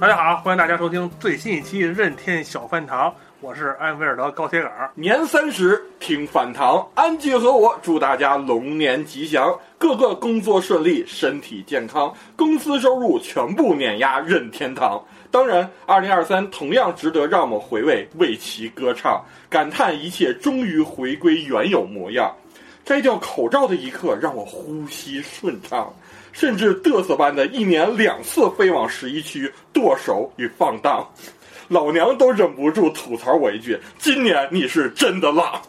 大家好，欢迎大家收听最新一期《任天小饭堂》，我是安菲尔德高铁杆儿。年三十听饭堂，安吉和我祝大家龙年吉祥，个个工作顺利，身体健康，公司收入全部碾压任天堂。当然，二零二三同样值得让我们回味，为其歌唱，感叹一切终于回归原有模样。摘掉口罩的一刻，让我呼吸顺畅，甚至嘚瑟般的一年两次飞往十一区剁手与放荡，老娘都忍不住吐槽我一句：今年你是真的浪。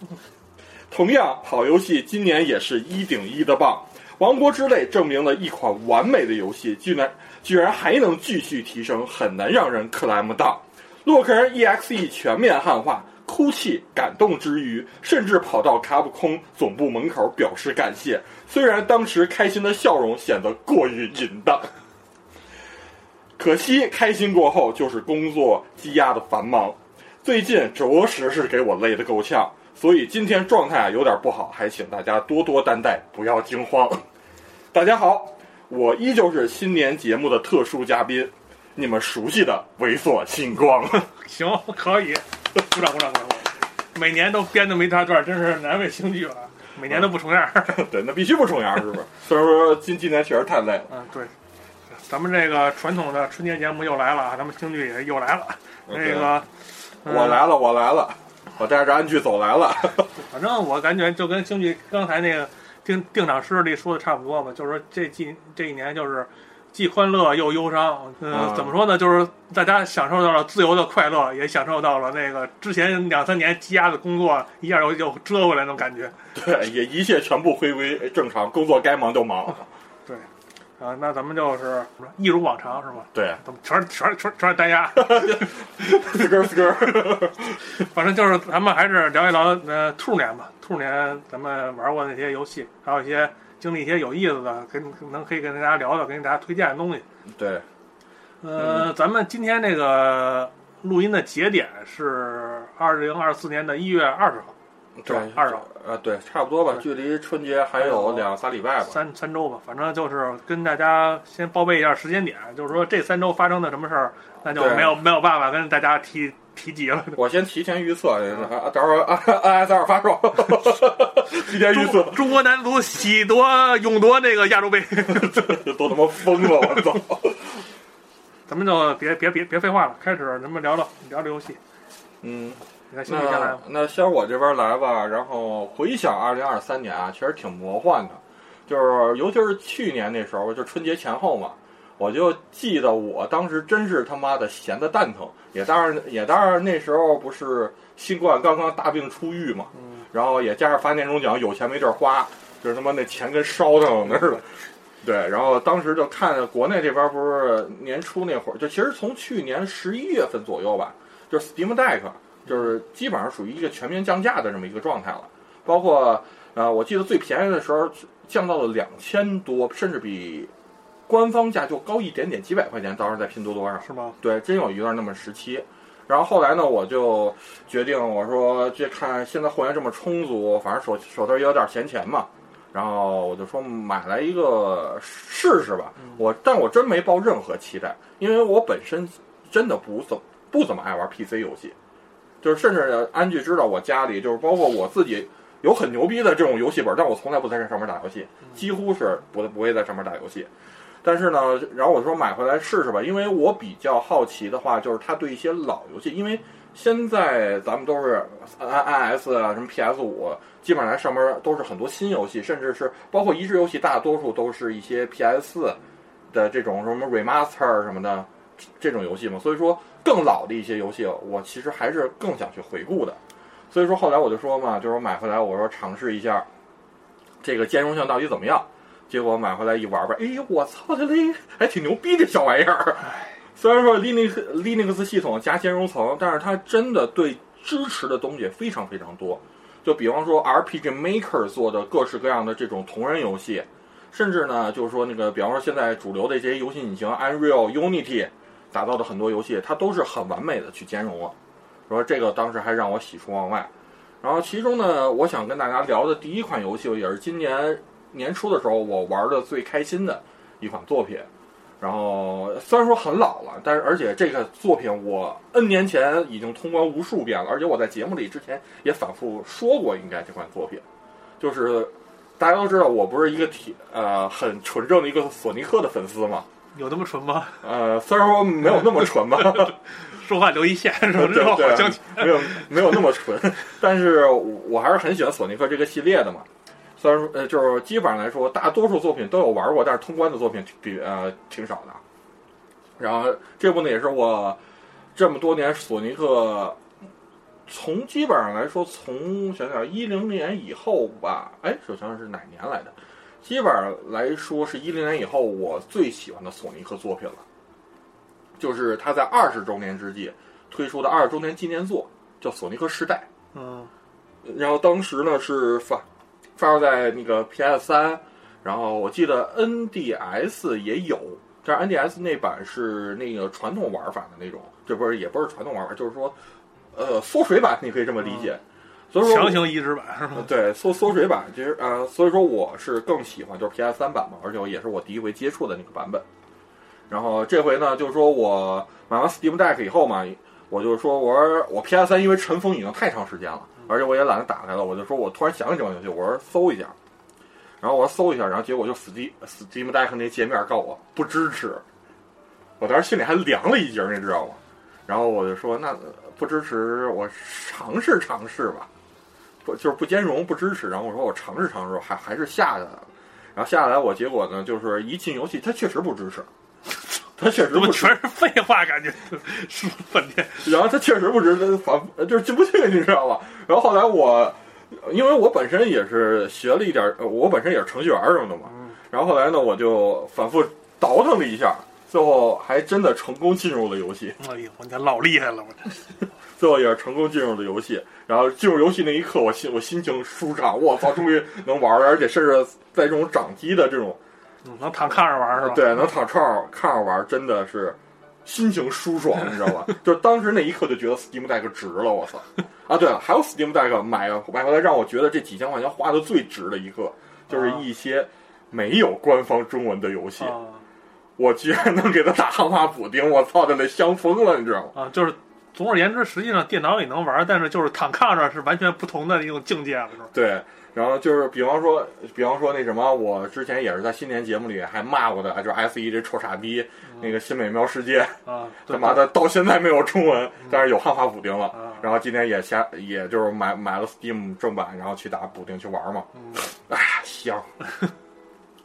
同样，好游戏今年也是一顶一的棒，《王国之泪》证明了一款完美的游戏，居然居然还能继续提升，很难让人 clam down。洛克人 EXE 全面汉化。哭泣、感动之余，甚至跑到卡普空总部门口表示感谢。虽然当时开心的笑容显得过于淫荡，可惜开心过后就是工作积压的繁忙。最近着实是给我累得够呛，所以今天状态啊有点不好，还请大家多多担待，不要惊慌。大家好，我依旧是新年节目的特殊嘉宾，你们熟悉的猥琐星光。行，可以。鼓掌鼓掌鼓掌！每年都编这么一大段，真是难为星剧了。每年都不重样 对，那必须不重样是不是？虽然说今今年确实太累了。嗯，对。咱们这个传统的春节节目又来了，咱们京剧也又来了。那个，我来了，我来了，我带着安剧走来了。反正我感觉就跟京剧刚才那个定定场诗里说的差不多吧，就是说这近这一年就是。既欢乐又忧伤，嗯，怎么说呢？就是大家享受到了自由的快乐，也享受到了那个之前两三年积压的工作一下又又折回来那种感觉。对，也一切全部回归正常，工作该忙就忙。对，啊，那咱们就是一如往常，是吧？对，怎么全全全全是单压？四根四根。反正就是咱们还是聊一聊呃兔年吧，兔年咱们玩过那些游戏，还有一些。经历一些有意思的，跟能可以跟大家聊聊，跟大家推荐的东西。对，呃，咱们今天这个录音的节点是二零二四年的一月二十号，对，二十号，呃，对，差不多吧，距离春节还有两三礼拜吧，三三周吧，反正就是跟大家先报备一下时间点，就是说这三周发生的什么事儿，那就没有没有办法跟大家提。提及了，我先提前预测，啊，到时候 N S 二发售，提前预测，中国男足喜夺勇夺那个亚洲杯，都他妈疯了，我操！咱们就别别别别废话了，开始咱们聊聊聊聊游戏。嗯，那那先我这边来吧。然后回想二零二三年啊，确实挺魔幻的，就是尤其是去年那时候，就春节前后嘛。我就记得我当时真是他妈的闲的蛋疼，也当然也当然那时候不是新冠刚刚大病初愈嘛，然后也加上发年终奖，有钱没地儿花，就是他妈那钱跟烧腾似的。对，然后当时就看国内这边不是年初那会儿，就其实从去年十一月份左右吧，就是 Steam Deck 就是基本上属于一个全面降价的这么一个状态了，包括呃，我记得最便宜的时候降到了两千多，甚至比。官方价就高一点点，几百块钱，当时在拼多多上是吗？对，真有一段那么时期。然后后来呢，我就决定，我说这看现在货源这么充足，反正手手头也有点闲钱嘛，然后我就说买来一个试试吧。我，但我真没抱任何期待，因为我本身真的不怎不怎么爱玩 PC 游戏，就是甚至安剧知道我家里就是包括我自己有很牛逼的这种游戏本，但我从来不在这上面打游戏，几乎是不不会在上面打游戏。但是呢，然后我说买回来试试吧，因为我比较好奇的话，就是它对一些老游戏，因为现在咱们都是 NIS 啊，什么 P S 五，基本上上面都是很多新游戏，甚至是包括移植游戏，大多数都是一些 P S 四的这种什么 remaster 什么的这种游戏嘛。所以说，更老的一些游戏，我其实还是更想去回顾的。所以说后来我就说嘛，就是买回来我说尝试一下这个兼容性到底怎么样。结果买回来一玩吧，哎呦我操，这嘞还挺牛逼这小玩意儿。虽然说 Linux Linux 系统加兼容层，但是它真的对支持的东西非常非常多。就比方说 RPG Maker 做的各式各样的这种同人游戏，甚至呢，就是说那个，比方说现在主流的这些游戏引擎 Unreal Unity 打造的很多游戏，它都是很完美的去兼容了。说这个当时还让我喜出望外。然后其中呢，我想跟大家聊的第一款游戏也是今年。年初的时候，我玩的最开心的一款作品，然后虽然说很老了，但是而且这个作品我 N 年前已经通关无数遍了，而且我在节目里之前也反复说过，应该这款作品就是大家都知道，我不是一个铁呃很纯正的一个索尼克的粉丝嘛，有那么纯吗？呃，虽然说没有那么纯吧，说话留一线，是吧？对这好对。没有没有那么纯，但是我还是很喜欢索尼克这个系列的嘛。虽然说呃，就是基本上来说，大多数作品都有玩过，但是通关的作品比呃挺少的。然后这部呢，也是我这么多年索尼克从基本上来说，从想想一零年以后吧，哎，我想想是哪年来的？基本上来说是一零年以后我最喜欢的索尼克作品了，就是他在二十周年之际推出的二十周年纪念作，叫《索尼克时代》。嗯，然后当时呢是发发售在那个 PS 三，然后我记得 NDS 也有，但是 NDS 那版是那个传统玩法的那种，这不是也不是传统玩法，就是说，呃，缩水版，你可以这么理解。所以说强行移植版是吗？对缩缩水版，其实呃，所以说我是更喜欢就是 PS 三版嘛，而且我也是我第一回接触的那个版本。然后这回呢，就是说我买完 Steam Deck 以后嘛，我就说我说我 PS 三因为尘封已经太长时间了，而且我也懒得打开了，我就说我突然想起这款游戏，我说搜一下，然后我说搜一下，然后结果就 Steam Steam Deck 那界面告诉我不支持，我当时心里还凉了一截，你知道吗？然后我就说那不支持，我尝试尝试吧。不就是不兼容不支持，然后我说我尝试尝试，还还是下下来了，然后下来我结果呢就是一进游戏它确实不支持，它确实不支全是废话？感觉 说半天。然后他确实不支持，反就是进不去，你知道吧？然后后来我因为我本身也是学了一点，呃我本身也是程序员什么的嘛，然后后来呢我就反复倒腾了一下，最后还真的成功进入了游戏。哎呦，我天，老厉害了！我这 最后也是成功进入了游戏，然后进入游戏那一刻，我心我心情舒畅，我操，终于能玩了，而且甚至在这种掌机的这种嗯能躺炕上玩是吧？对能躺炕上炕上玩，真的是心情舒爽，你知道吧？就当时那一刻就觉得 Steam Deck 值了，我操！啊，对了，还有 Steam Deck 买买回来让我觉得这几千块钱花的最值的一刻，就是一些没有官方中文的游戏，啊我居然能给他打汉化补丁，我操，这得香疯了，你知道吗？啊，就是总而言之，实际上电脑也能玩，但是就是躺炕上是完全不同的一种境界了，是吧？对，然后就是比方说，比方说那什么，我之前也是在新年节目里还骂过的，就是 S 一这臭傻逼，那个新美妙世界，啊，他妈的到现在没有中文，但是有汉化补丁了。啊，然后今天也下，也就是买买了 Steam 正版，然后去打补丁去玩嘛。嗯哎，香。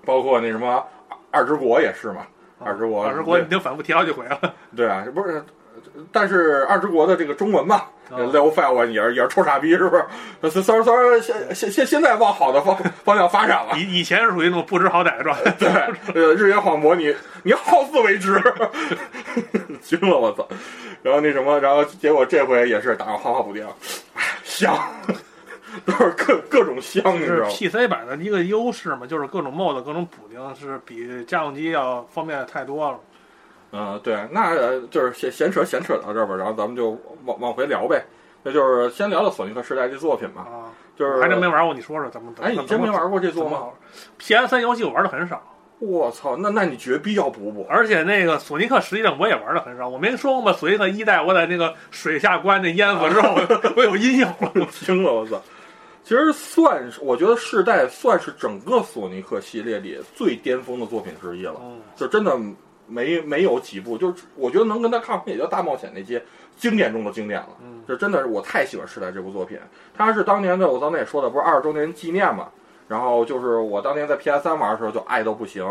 包括那什么二之国也是嘛，二之国，二之国已经反复提好几回了。对啊，不是，但是二之国的这个中文嘛。啊 Level Five 也是也是臭傻逼，是不是？虽虽然虽然现现现现在往好的方方向发展了，以以前是属于那种不知好歹的状态。对，呃，日月晃魔你你好自为之，惊了我操！然后那什么，然后结果这回也是打个花花补丁，哎，香，都是各各种香，你知道吗？PC 版的一个优势嘛，就是各种 mod、各种补丁是比家用机要方便太多了。嗯，对，那呃就是闲闲扯闲扯到这儿吧，然后咱们就往往回聊呗。那就是先聊聊索尼克时代这作品吧，啊，就是还真没玩过，你说说怎么？哎，你真没玩过这作吗？怎么好？PS 三游戏我玩的很少，我操，那那你绝逼要补补。而且那个索尼克实际上我也玩的很少。我没说过吗？索尼克一代我在那个水下关那淹死之后，我有阴影了。惊了，我操！其实算是，我觉得世代算是整个索尼克系列里最巅峰的作品之一了。嗯，就真的没没有几部，就是我觉得能跟他抗衡，也就大冒险那些经典中的经典了。嗯这真的是我太喜欢世代这部作品。它是当年的，我刚才也说的，不是二十周年纪念嘛？然后就是我当年在 PS 三玩的时候就爱到不行。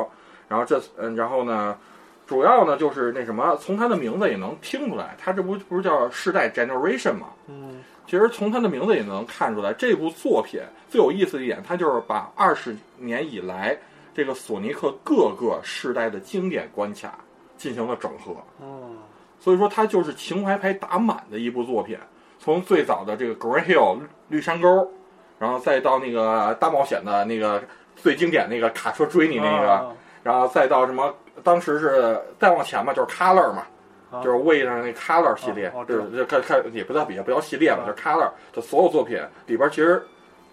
然后这嗯，然后呢，主要呢就是那什么，从它的名字也能听出来，它这不不是叫世代 Generation 嘛？嗯其实从它的名字也能看出来，这部作品最有意思的一点，它就是把二十年以来这个索尼克各个世代的经典关卡进行了整合，嗯所以说它就是情怀牌打满的一部作品。从最早的这个 Green Hill 绿山沟，然后再到那个大冒险的那个最经典那个卡车追你那个，啊然后再到什么，当时是再往前嘛，就是 Color 嘛。啊就是为上那 Color 系列哦哦，就是看看也不叫也不叫系列吧，啊就是 Color 的所有作品里边其实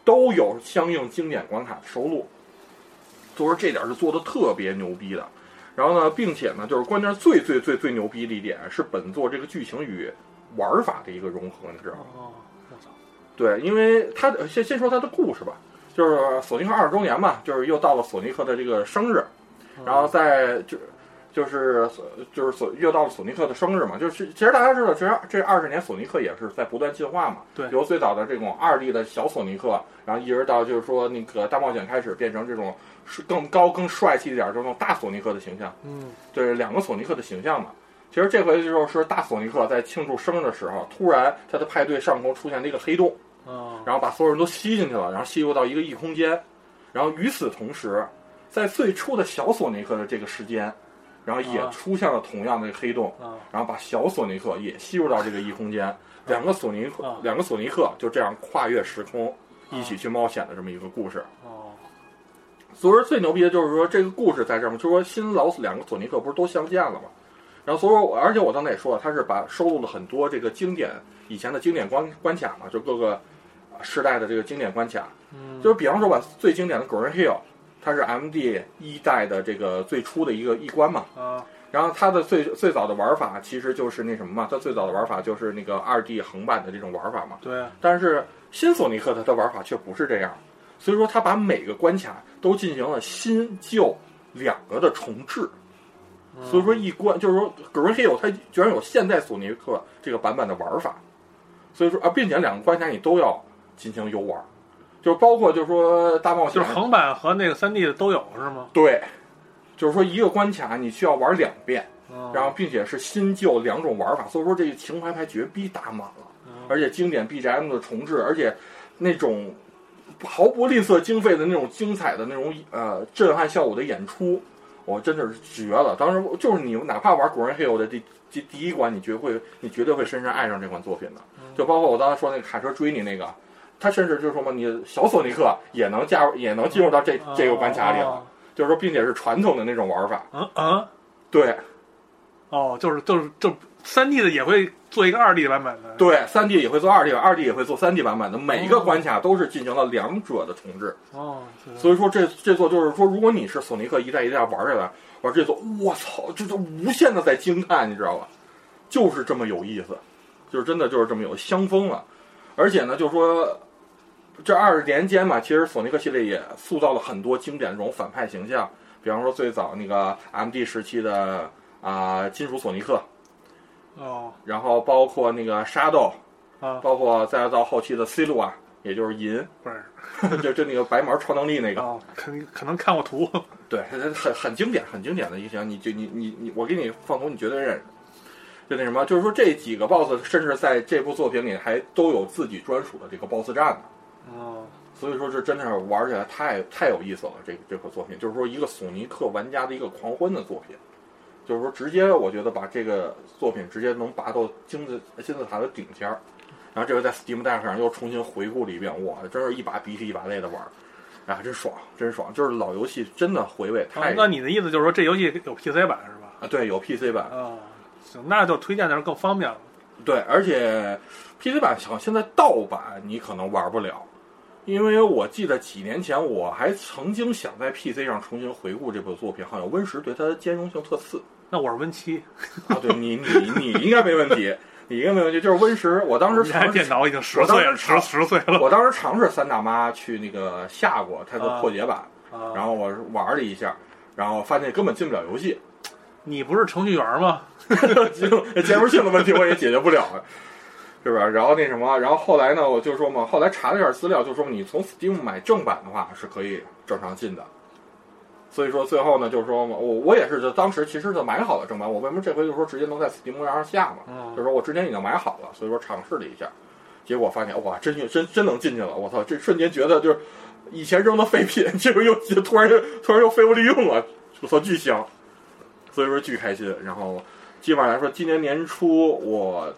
都有相应经典关卡的收录，就是这点是做的特别牛逼的。然后呢，并且呢，就是关键最最最最牛逼的一点是本作这个剧情与玩法的一个融合，你知道吗？哦，我操，对，因为它的先先说它的故事吧，就是索尼克二十周年嘛，就是又到了索尼克的这个生日，然后在就就是就是索又到了索尼克的生日嘛，就是其实大家知道，其实这二十年索尼克也是在不断进化嘛，对由最早的这种二 D 的小索尼克，然后一直到就是说那个大冒险开始变成这种是更高更帅气一点儿这种大索尼克的形象。嗯，对两个索尼克的形象嘛。其实这回就是大索尼克在庆祝生日的时候，突然他的派对上空出现了一个黑洞，哦，然后把所有人都吸进去了，然后吸入到一个异空间。然后与此同时，在最初的小索尼克的这个时间，然后也啊。出现了同样的黑洞，啊，然后把小索尼克也吸入到这个异空间。两个索尼克啊，两个索尼克就这样跨越时空，一起去冒险的这么一个故事。哦，所以说最牛逼的就是说这个故事在这儿嘛，就是说新老两个索尼克不是都相见了吗？然后所以说，而且我刚才也说了，他是把收录了很多这个经典以前的经典关关卡嘛，就各个呃世代的这个经典关卡，嗯，就是比方说把，最经典的 Green Hill，它是 MD 一代的这个最初的一个一关嘛，啊，然后它的最最早的玩法其实就是那什么嘛，它最早的玩法就是那个二 D 横版的这种玩法嘛，对，但是新索尼克它的玩法却不是这样，所以说它把每个关卡都进行了新旧两个的重置，嗯。所以说一关就是说 Green Hill 它居然有现代索尼克这个版本的玩法，所以说啊，并且两个关卡你都要进行游玩，就是包括就是说大冒险，就是横版和那个三 D 的都有是吗？对，就是说一个关卡你需要玩两遍，嗯然后并且是新旧两种玩法，所以说这个情怀牌绝逼打满了。嗯而且经典 BGM 的重置，而且那种毫不吝啬经费的那种精彩的那种呃震撼效果的演出，我真的是绝了。当时就是你哪怕玩《Green Hill》的第第第一关，你绝会你绝对会深深爱上这款作品的。就包括我刚才说那个卡车追你那个，他甚至就是说嘛，你小索尼克也能加入，也能进入到这这个关卡里了。哦就是说，并且是传统的那种玩法。嗯嗯，对哦，就是就是就三 D 的也会做一个二 D 版本的，对，三 D 也会做二 D，二 D 也会做三 D 版本的，每一个关卡都是进行了两者的重置。哦，是所以说这这座就是说，如果你是索尼克一代一代玩下来，玩这座，我操，就是无限的在惊叹，你知道吧？就是这么有意思，就是真的就是这么有香风了。而且呢，就是说这二十年间嘛，其实索尼克系列也塑造了很多经典这种反派形象，比方说最早那个 MD 时期的啊、金属索尼克，哦然后包括那个沙豆，啊，包括再到后期的 C 路啊，也就是银，不 是就就那个白毛超能力那个。哦，肯可能看过图，对，很很很经典，很经典的一个形象，你就你你你，我给你放图，你绝对认识。就那什么，就是说这几个 BOSS 甚至在这部作品里还都有自己专属的这个 BOSS 战呢。哦，所以说这真的是玩起来太太有意思了。这这个作品就是说一个索尼克玩家的一个狂欢的作品，就是说直接我觉得把这个作品直接能拔到金字金字塔的顶尖儿。然后这回在 Steam Deck 上又重新回顾了一遍，哇，真是一把鼻涕一把泪的玩儿，哎呀，真爽，真爽！就是老游戏真的回味太哦那你的意思就是说这游戏有 PC 版是吧？啊，对，有 PC 版，啊，行，那就推荐的是更方便了。对，而且 PC 版好像现在盗版你可能玩不了，因为我记得几年前我还曾经想在 PC 上重新回顾这部作品，好像 Win 十对它的兼容性特次那我是 Win 七，啊，对你你你应该没问题，你应该没问题，就是 Win 十，我当时电脑已经十岁了，时十十岁了我当时尝试三大妈去那个下过它的破解版，啊。然后我玩了一下，然后发现根本进不了游戏，你不是程序员吗？兼兼容性的问题我也解决不了啊，是吧？然后那什么，然后后来呢，我就说嘛，后来查了一下资料，就说你从 Steam 买正版的话是可以正常进的。所以说最后呢，就是说嘛，我我也是就当时其实就买好了正版，我为什么这回就说直接能在 Steam 上下嘛？嗯就是说我之前已经买好了，所以说尝试了一下，结果发现哇，真真真能进去了！我操，这瞬间觉得就是以前扔的废品，这回又突然突然又废物利用了，我操，巨香！所以说巨开心。然后基本上来说，今年年初我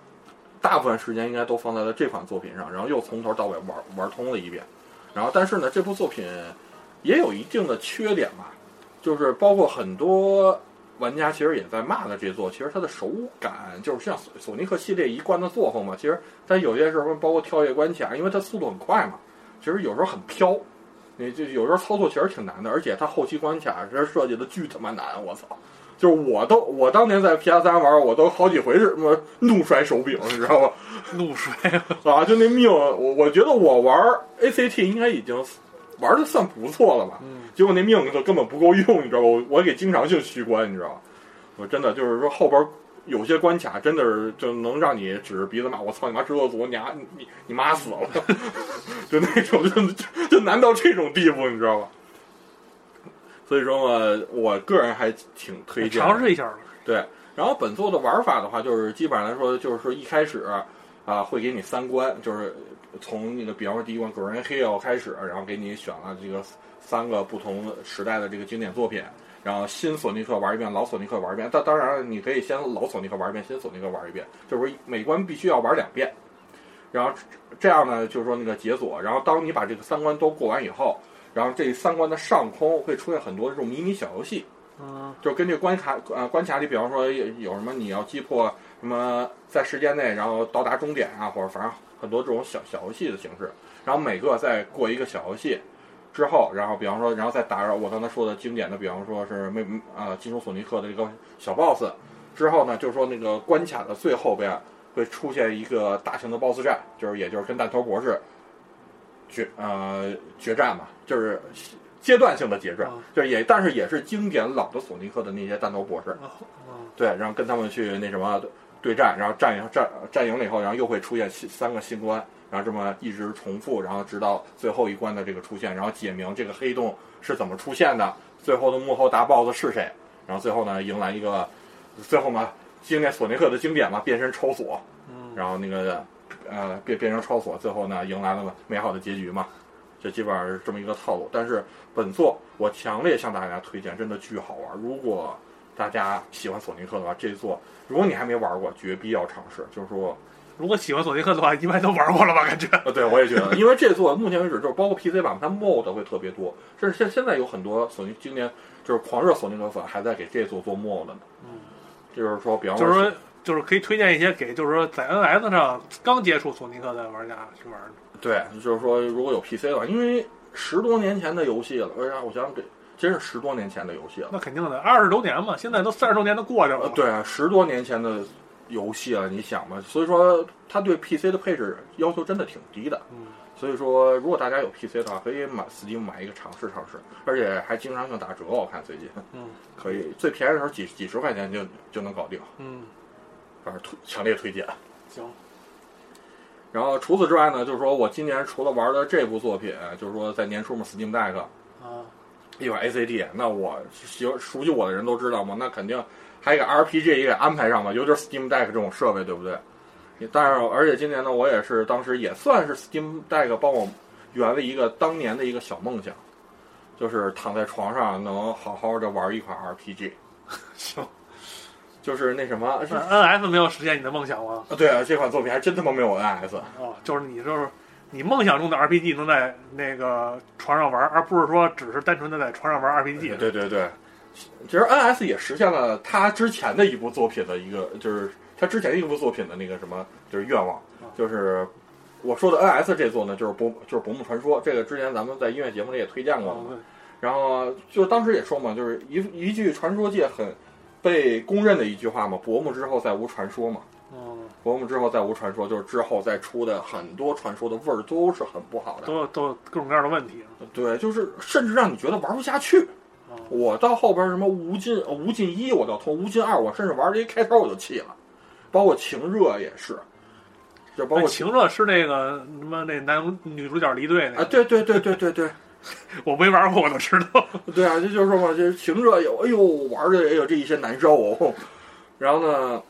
大部分时间应该都放在了这款作品上，然后又从头到尾玩玩通了一遍。然后但是呢，这部作品也有一定的缺点吧，就是包括很多玩家其实也在骂的这座，其实它的手感就是像索索尼克系列一贯的作风嘛。其实它有些时候包括跳跃关卡，因为它速度很快嘛，其实有时候很飘，你就有时候操作其实挺难的，而且它后期关卡其实设计的巨他妈难，我操！就是我都我当年在 PS 三玩，我都好几回是什么怒摔手柄，你知道吗？怒摔，啊，就那命，我我觉得我玩 ACT 应该已经玩的算不错了吧。嗯结果那命就根本不够用，你知道吧？我我给经常性虚关，你知道吗？我真的就是说后边有些关卡真的是就能让你指着鼻子骂我操你妈制作组，你啊你你妈死了，就那种就就就难到这种地步，你知道吧？所以说嘛，我个人还挺推荐尝试一下吧。对，然后本作的玩法的话，就是基本上来说，就是说一开始啊、会给你三关，就是从那个比方说第一关 Green Hill 开始，然后给你选了这个三个不同时代的这个经典作品，然后新索尼克玩一遍，老索尼克玩一遍。但当然了，你可以先老索尼克玩一遍，新索尼克玩一遍，就是说每关必须要玩两遍。然后这样呢，就是说那个解锁，然后当你把这个三关都过完以后，然后这三关的上空会出现很多这种迷你小游戏。嗯就是根据关卡呃关卡里，比方说有有什么你要击破什么在时间内，然后到达终点啊，或者反正很多这种小小游戏的形式。然后每个再过一个小游戏之后，然后比方说，然后再打扰我刚才说的经典的，比方说是没呃金属索尼克的这个小 boss 之后呢，就是说那个关卡的最后边会出现一个大型的 boss 战，就是也就是跟弹头博士决呃决战嘛，就是阶段性的决战啊，就是也但是也是经典老的索尼克的那些战斗博士，对，然后跟他们去那什么对战，然后战赢战战赢了以后，然后又会出现新三个新关，然后这么一直重复，然后直到最后一关的这个出现，然后解明这个黑洞是怎么出现的，最后的幕后大 BOSS 是谁，然后最后呢迎来一个最后嘛经典索尼克的经典嘛变身超索，嗯。然后那个呃变变成超索，最后呢迎来了美好的结局嘛，这基本上是这么一个套路。但是本作我强烈向大家推荐，真的巨好玩。如果大家喜欢索尼克的话，这座如果你还没玩过，绝必要尝试。就是说，如果喜欢索尼克的话，一般都玩过了吧？感觉。呃，对我也觉得，因为这座目前为止就是包括 PC 版，它 mod 会特别多，甚至现现在有很多索尼今年就是狂热索尼克粉还在给这座做 mod 呢。嗯，就是说，比方说就是说，就是可以推荐一些给，就是说在 NS 上刚接触索尼克的玩家去玩。对，就是说如果有 PC 的话，因为十多年前的游戏了，为啥？我想想，这真是十多年前的游戏了。那肯定的，二十多年嘛，现在都三十多年都过去了。呃，，对啊，十多年前的游戏了，你想嘛？所以说，它对 PC 的配置要求真的挺低的。嗯，所以说，如果大家有 PC 的话，可以买 Steam 买一个尝试尝试，而且还经常性打折，我看最近嗯 可以最便宜的时候几几十块钱就就能搞定，嗯，反正推强烈推荐。行，然后除此之外呢，就是说我今年除了玩的这部作品，就是说在年初嘛，Steam Deck 啊，一款 ACT，那我喜熟悉我的人都知道嘛，那肯定还有一个 RPG 也给安排上嘛，尤其是 Steam Deck 这种设备，对不对？但是而且今年呢，我也是当时也算是 Steam Deck 帮我圆了一个当年的一个小梦想，就是躺在床上能好好的玩一款 RPG，行。就是那什么，是 NS 没有实现你的梦想吗？啊，对啊，这款作品还真他妈没有 NS。哦，就是你就是你梦想中的 RPG 能在那个床上玩，而不是说只是单纯的在床上玩 RPG。对对对，其实 NS 也实现了他之前的一部作品的一个，就是他之前一部作品的那个什么，就是愿望，就是我说的 NS 这座呢，就是博就是《博木传说》，这个之前咱们在音乐节目里也推荐过然后就当时也说嘛，就是一一句传说界很被公认的一句话嘛，薄暮之后再无传说嘛。嗯，薄暮之后再无传说，就是之后再出的很多传说的味儿都是很不好的。都有都有各种各样的问题。对，就是甚至让你觉得玩不下去。哦我到后边什么无尽呃无尽一，我到通无尽二，我甚至玩这一开头我就气了，包括情热也是，就包括那情热是那个什么那男女主角离队那啊，个，对对对对对对 我没玩过，我都知道。对啊，这就是说嘛，这情热有，哎呦，玩的也有这一身难受哦。然后呢，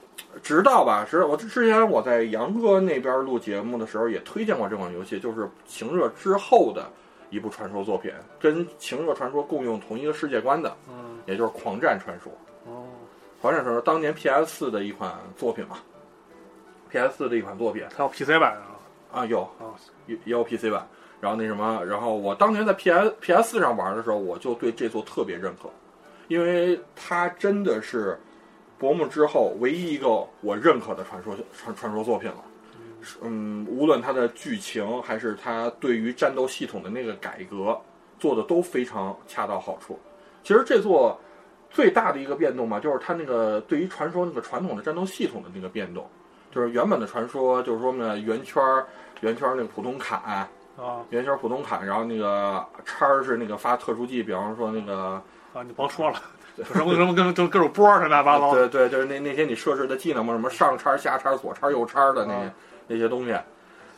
直到吧，直到我之前我在杨哥那边录节目的时候也推荐过这款游戏，就是情热之后的一部传说作品，跟情热传说共用同一个世界观的，嗯，也就是狂战传说。哦，狂战传说当年 PS 四的一款作品嘛，PS 四的一款作品它有 PC 版啊。啊，有哦，也也有 PC 版。然后那什么，然后我当年在 PS PS 四上玩的时候，我就对这座特别认可，因为它真的是薄暮之后唯一一个我认可的传说传传说作品了。嗯，无论它的剧情还是它对于战斗系统的那个改革，做的都非常恰到好处。其实这座最大的一个变动嘛，就是它那个对于传说那个传统的战斗系统的那个变动，就是原本的传说就是说呢圆圈儿圆圈儿那个普通砍，啊，圆圈儿普通砍，然后那个叉儿是那个发特殊技，比方说那个啊，你甭说了，什么什么跟跟各种波儿似的，乱七八糟。对对，就是那那些你设置的技能嘛，什么上叉、下叉、左叉、右叉的那些、啊那些东西。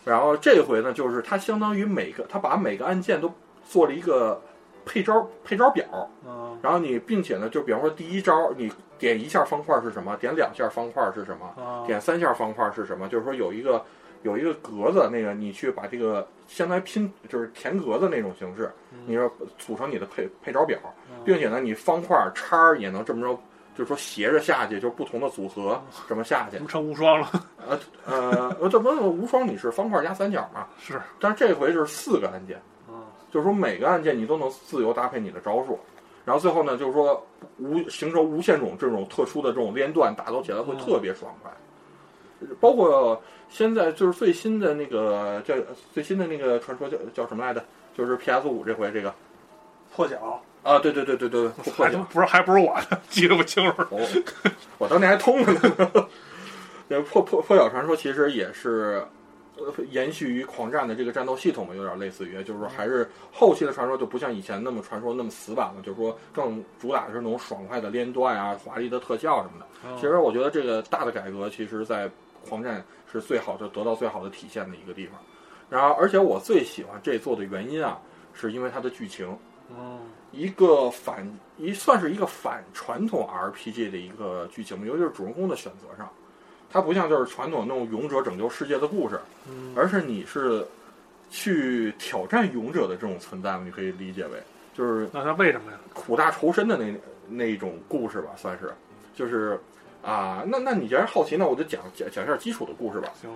然后这回呢，就是它相当于每个，它把每个按键都做了一个配招配招表，嗯然后你并且呢，就比方说第一招你点一下方块是什么，点两下方块是什么，啊点三下方块是什么，就是说有一个有一个格子，那个你去把这个相当于拼就是填格子那种形式，你说组成你的配配招表，并且呢，你方块叉儿也能这么着，就是说斜着下去，就是不同的组合这么下去。不成无双了。呃呃，呃这不无双你是方块加三角嘛？是，但是这回是四个按键，嗯就是说每个按键你都能自由搭配你的招数。然后最后呢，就是说无形成无限种这种特殊的这种连段，打斗起来会特别爽快。包括现在就是最新的那个叫最新的那个传说叫叫什么来着？就是 PS 五这回这个破晓，啊，对对对对对，破还晓不是还不是我的，记得不清楚。我我当年还通着呢。这破破破晓传说其实也是，呃，延续于狂战的这个战斗系统嘛，有点类似于，就是说还是后期的传说就不像以前那么传说那么死板了，就是说更主打的是那种爽快的连段啊、华丽的特效什么的。嗯其实我觉得这个大的改革，其实在狂战是最好的得到最好的体现的一个地方。然后，而且我最喜欢这座的原因啊，是因为它的剧情。嗯一个反一算是一个反传统 RPG 的一个剧情，尤其是主人公的选择上，它不像就是传统那种勇者拯救世界的故事，嗯而是你是去挑战勇者的这种存在嘛，你可以理解为就是那他为什么呀？苦大仇深的那那一种故事吧，算是，就是啊，那那你既然好奇，那我就讲讲讲一下基础的故事吧，行，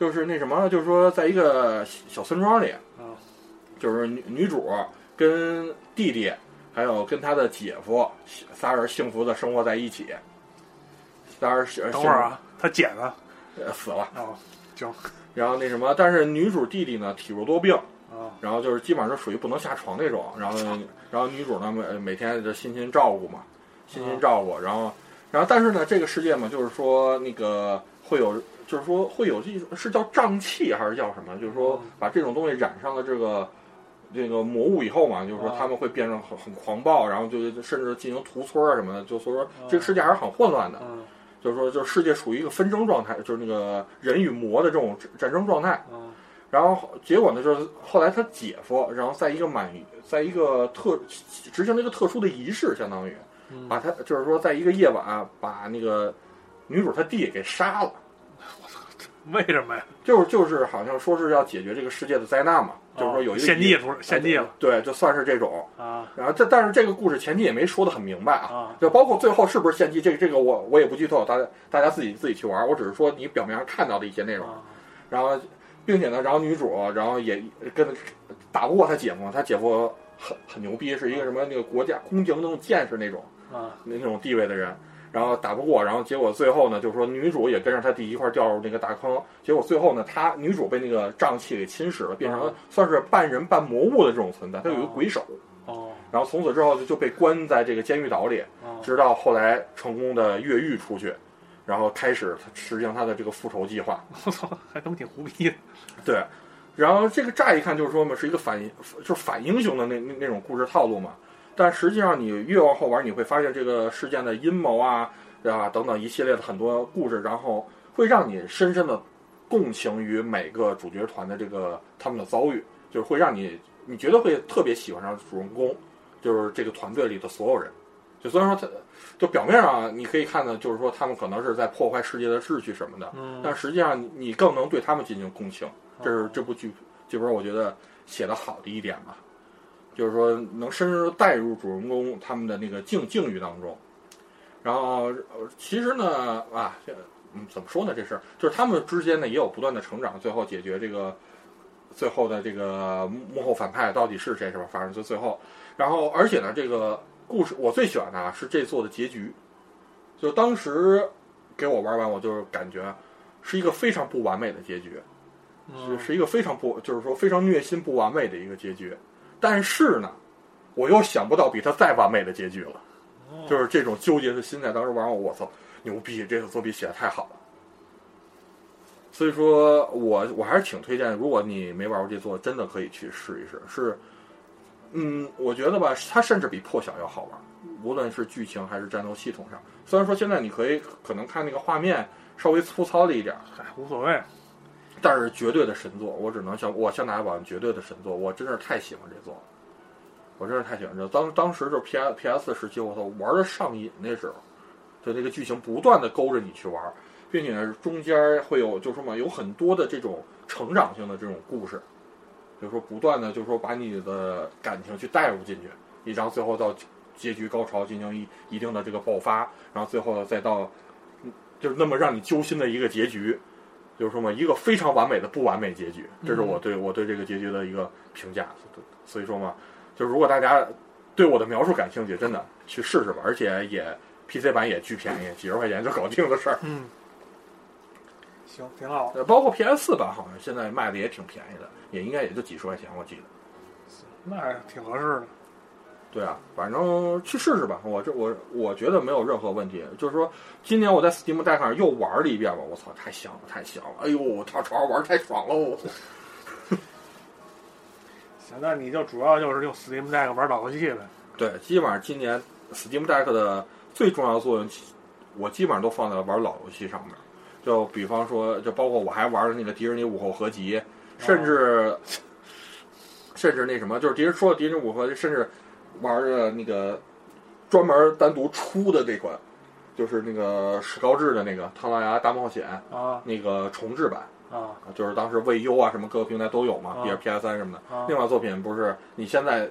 就是那什么，就是说在一个小村庄里，啊就是女女主跟弟弟，还有跟她的姐夫仨人幸福的生活在一起。仨人是等会儿，啊，他姐呢？呃死了。哦，行 然后那什么，但是女主弟弟呢体弱多病，啊然后就是基本上属于不能下床那种。然后 然后女主呢每每天就辛勤照顾嘛，辛勤照顾。然后然后但是呢，这个世界嘛，就是说那个会有。就是说会有一种是叫瘴气还是叫什么？就是说把这种东西染上了这个这个魔物以后嘛，就是说他们会变成很很狂暴，然后就甚至进行屠村啊什么的。就所以说这个世界还是很混乱的。嗯就是说，就是世界处于一个纷争状态，就是那个人与魔的这种战争状态。嗯然后结果呢，就是后来他姐夫，然后在一个满，在一个特执行了一个特殊的仪式，相当于嗯把他，就是说，在一个夜晚把那个女主她弟给杀了。我操为什么呀？就是就是好像说是要解决这个世界的灾难嘛，就是说有一个献祭出献祭了对，就算是这种。啊然后这但是这个故事前期也没说的很明白啊，啊就包括最后是不是献祭，这个这个我我也不剧透，大家大家自己自己去玩，我只是说你表面上看到的一些内容。啊然后，并且呢，然后女主，然后也跟打不过她姐夫，她姐夫很很牛逼，是一个什么那个国家宫廷那种剑士那种啊那那种地位的人，然后打不过，然后结果最后呢，就是说女主也跟着他弟一块掉入那个大坑，结果最后呢，她女主被那个瘴气给侵蚀了，变成了算是半人半魔物的这种存在，她有一个鬼手，哦然后从此之后就就被关在这个监狱岛里，哦直到后来成功的越狱出去，然后开始实行他的这个复仇计划。我操，还他妈挺胡逼的。对，然后这个乍一看就是说嘛，是一个反就是反英雄的那那那种故事套路嘛。但实际上你越往后玩，你会发现这个事件的阴谋啊，对吧？等等一系列的很多故事，然后会让你深深的共情于每个主角团的这个他们的遭遇，就是会让你你绝对会特别喜欢上主人公，就是这个团队里的所有人。就虽然说他，就表面上你可以看到，就是说他们可能是在破坏世界的秩序什么的，嗯但实际上你你更能对他们进行共情。这是这部剧剧本我觉得写的好的一点吧，就是说能深深的带入主人公他们的那个境境遇当中。然后呃其实呢啊，这嗯怎么说呢？这事儿就是他们之间呢也有不断的成长，最后解决这个最后的这个幕后反派到底是谁是吧？反正就最后，然后而且呢这个故事我最喜欢的啊是这座的结局，就当时给我玩完我就是感觉是一个非常不完美的结局。是一个非常不，就是说非常虐心不完美的一个结局。但是呢，我又想不到比它再完美的结局了。哦就是这种纠结的心态。当时玩我，我操，牛逼，这个作品写的太好了。所以说我我还是挺推荐，如果你没玩过这作，真的可以去试一试。是，嗯，我觉得吧，它甚至比破晓要好玩，无论是剧情还是战斗系统上。虽然说现在你可以可能看那个画面稍微粗糙了一点儿，嗨，无所谓。但是绝对的神作，我只能向我向大家保证，绝对的神作，我真是太喜欢这作了，我真是太喜欢这。当当时就 P S P S 时期，我操，玩的上瘾那时候，就那个剧情不断的勾着你去玩，并且中间会有就说嘛，有很多的这种成长性的这种故事，就是说不断的就是说把你的感情去带入进去，一直到最后到结局高潮进行一一定的这个爆发，然后最后再到就是那么让你揪心的一个结局。就是说嘛，一个非常完美的不完美结局，这是我对我对这个结局的一个评价。所以说嘛，就是如果大家对我的描述感兴趣，真的去试试吧，而且也 PC 版也巨便宜，几十块钱就搞定的事儿。嗯，行，挺好。呃，包括 PS 四版好像现在卖的也挺便宜的，也应该也就几十块钱，我记得。那还挺合适的。对啊，反正去试试吧。我这我我觉得没有任何问题。就是说，今年我在 Steam Deck 上又玩了一遍吧，我操，太香了，太香了！哎呦，我操，床上玩太爽喽！行，那你就主要就是用 Steam Deck 玩老游戏呗。对，基本上今年 Steam Deck 的最重要的作用，我基本上都放在了玩老游戏上面。就比方说，就包括我还玩了那个迪士尼午后合集，甚至、甚至那什么，就是迪士说的迪士尼午后合集，甚至玩的那个专门单独出的这款，就是那个史高治的那个《唐老鸭大冒险》啊那个重置版。啊就是当时未优啊，什么各个平台都有嘛，啊比如 PS 三什么的。啊！另外作品不是你现在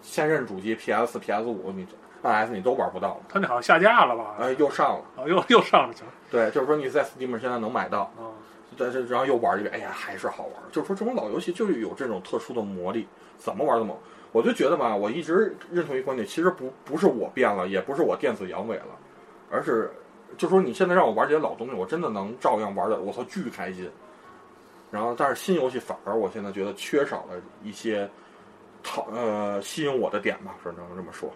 现任主机 PS、PS 五，你 NS 你都玩不到了，它那好像下架了吧？哎，又上了。啊，又又上了去了对，就是说你在 Steam 上现在能买到，啊！但是然后又玩一遍，哎呀，还是好玩。就是说这种老游戏就是有这种特殊的魔力，怎么玩怎么。我就觉得吧，我一直认同一个观点，其实不不是我变了，也不是我电子阳痿了，而是就说你现在让我玩这些老东西，我真的能照样玩的，我操，巨开心。然后，但是新游戏反而我现在觉得缺少了一些讨呃吸引我的点吧，只能这么说。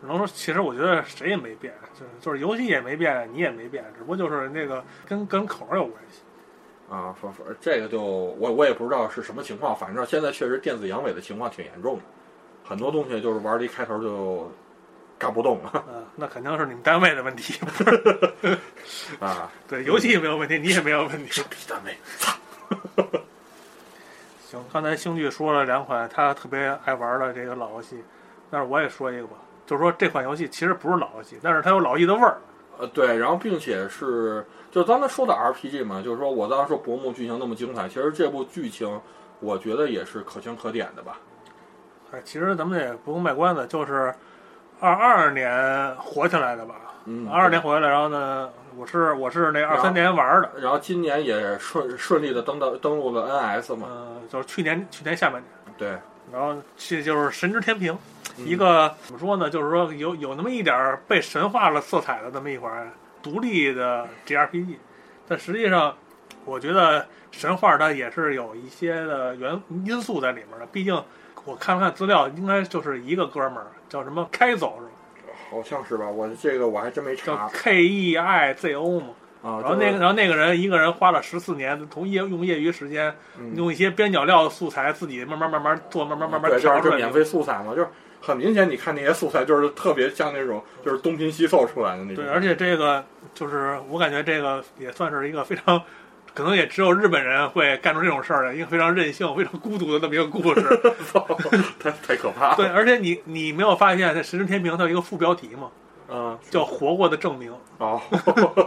只能说，其实我觉得谁也没变，就是就是游戏也没变，你也没变，只不过就是那个跟跟口儿有关系。啊，说说这个就我我也不知道是什么情况，反正现在确实电子阳痿的情况挺严重的，很多东西就是玩了一开头就干不动了啊，那肯定是你们单位的问题。啊。对，游戏没有问题，你也没有问题。逼单位，行，刚才星剧说了两款他特别爱玩的这个老游戏，但是我也说一个吧，就是说这款游戏其实不是老游戏，但是它有老游戏的味儿。呃，对，然后并且是就是刚才说的 RPG 嘛，就是说我刚才说薄暮剧情那么精彩，其实这部剧情我觉得也是可圈可点的吧。哎，其实咱们也不用卖关子，就是二二年火起来的吧。嗯，二二年火起来，然后呢，我是我是那二三年玩的，然后今年也顺顺利的登到登录了 NS 嘛，嗯、就是去年去年下半年，对，然后这就是神之天平，嗯一个怎么说呢，就是说有有那么一点儿被神化了色彩的这么一款独立的 JRPG，但实际上，我觉得神话它也是有一些的原因素在里面的。毕竟我看了看资料，应该就是一个哥们儿叫什么开走是吧？好像是吧？我这个我还真没叫查 K E I Z O 嘛。啊。然后那个，然后那个人一个人花了十四年，从业用业余时间，嗯用一些边角料素材，自己慢慢慢慢做，慢慢慢慢调出来这免费素材嘛，就是很明显，你看那些素材就是特别像那种就是东拼西凑出来的那种。对，而且这个就是我感觉这个也算是一个非常，可能也只有日本人会干出这种事儿的，一个非常任性、非常孤独的这么一个故事。太太可怕了。对，而且你你没有发现，在《神之天平》它有一个副标题吗？嗯，叫“活过的证明哦，”。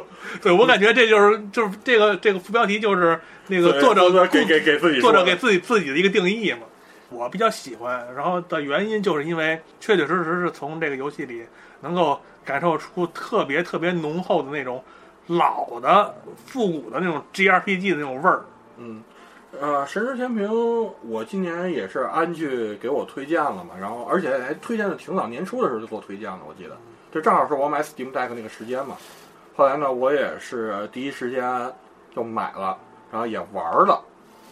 对我感觉这就是就是这个这个副标题就是那个作者给给给自己作者给自己自己的一个定义嘛。我比较喜欢，然后的原因就是因为确确实实是从这个游戏里能够感受出特别特别浓厚的那种老的复古的那种 G R P G 的那种味儿。嗯，呃，《神之天平》我今年也是安剧给我推荐了嘛，然后而且还推荐的挺早，年初的时候就给我推荐了，我记得，这正好是我买 Steam Deck 那个时间嘛。后来呢，我也是第一时间就买了，然后也玩了，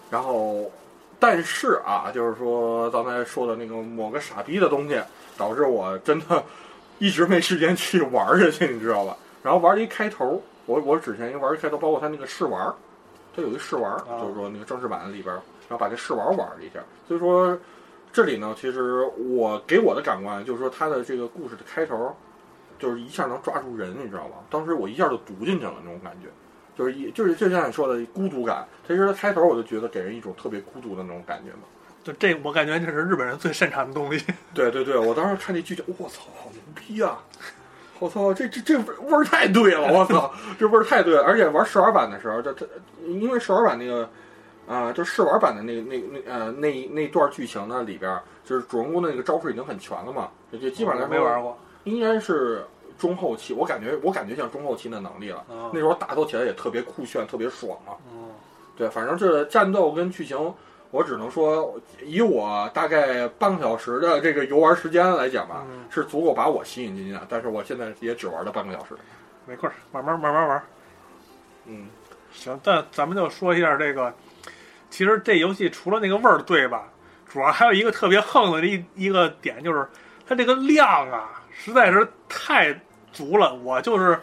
然后但是啊，就是说刚才说的那个某个傻逼的东西，导致我真的一直没时间去玩下去，你知道吧？然后玩了一开头，我我之前一玩一开头，包括它那个试玩，它有一试玩，就是说那个正式版里边，然后把这试玩玩了一下。所以说这里呢，其实我给我的感官就是说它的这个故事的开头，就是一下能抓住人，你知道吧？当时我一下就读进去了那种感觉。就是一就是就像你说的孤独感，其实它开头我就觉得给人一种特别孤独的那种感觉嘛。就这，我感觉这是日本人最擅长的东西。对对对，我当时看这剧情，我操，好牛逼啊！我操，这这这味儿太对了！我操，这味儿太对了！而且玩试玩版的时候，这这因为试玩版那个啊，就试玩版的那那那呃那那段剧情呢里边，就是主人公的那个招数已经很全了嘛，就基本上没玩过，应该是。中后期，我感觉我感觉像中后期的能力了。那时候打斗起来也特别酷炫，特别爽啊。对，反正这战斗跟剧情，我只能说，以我大概半个小时的这个游玩时间来讲吧，是足够把我吸引进去的。但是我现在也只玩了半个小时。没事，慢慢慢慢玩。嗯，行，但咱们就说一下这个，其实这游戏除了那个味儿对吧，主要还有一个特别横的一一个点，就是它这个量啊，实在是太。足了，我就是，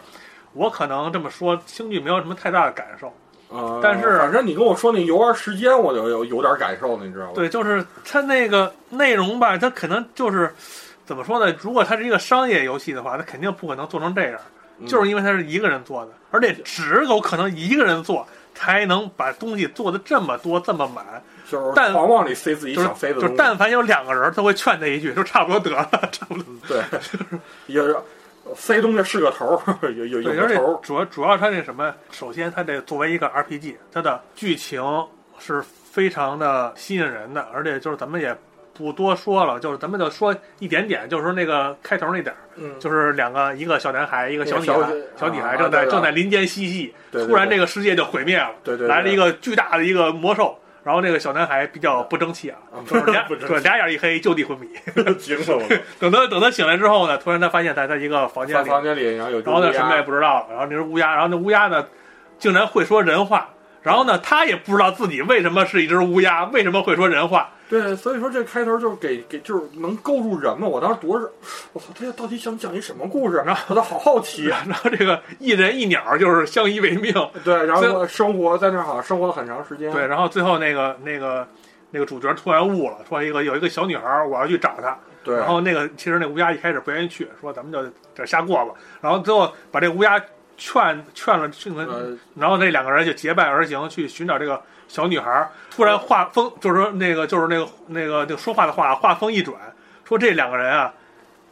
我可能这么说，星剧没有什么太大的感受，呃，但是反正你跟我说那游玩时间，我就有有点感受了，你知道吗？对，就是它那个内容吧，它可能就是怎么说呢？如果它是一个商业游戏的话，它肯定不可能做成这样，就是因为它是一个人做的，而且只有可能一个人做才能把东西做的这么多这么满，就是但往里塞自己想塞的就但凡有两个人，他会劝他一句，就差不多得了，差不多。对，也是。塞东西是个头儿，有有有个头儿。主要主要它这什么？首先，它这作为一个 RPG，它的剧情是非常的吸引人的，而且就是咱们也不多说了，就是咱们就说一点点，就是说那个开头那点儿，嗯，就是两个一个小男孩，一个小女孩，小女孩正在正在林间嬉戏，突然这个世界就毁灭了，对对，来了一个巨大的一个魔兽。然后那个小男孩比较不争气啊，就是俩对俩眼一黑，就地昏迷。惊了我！等他等他醒来之后呢，突然他发现他在他一个房间里，房间里，然后有然后他什么也不知道了。然后那只乌鸦，然后那乌鸦呢，竟然会说人话。然后呢，他也不知道自己为什么是一只乌鸦，为什么会说人话。对，所以说这开头就是给给就是能勾住人嘛。我当时读是，我操，他到底想讲一什么故事？然 后我都好好奇。然后这个一人一鸟就是相依为命。对，然后生活在那儿好像生活了很长时间。对，然后最后那个那个那个主角突然悟了，说一个有一个小女孩，我要去找她。对。然后那个其实那乌鸦一开始不愿意去，说咱们就这瞎过吧。然后最后把这乌鸦劝劝了，劝了，然后那两个人就结伴而行去寻找这个。小女孩突然画风，就是说那个，就是那个那个那个说话的话，话锋一转，说这两个人啊，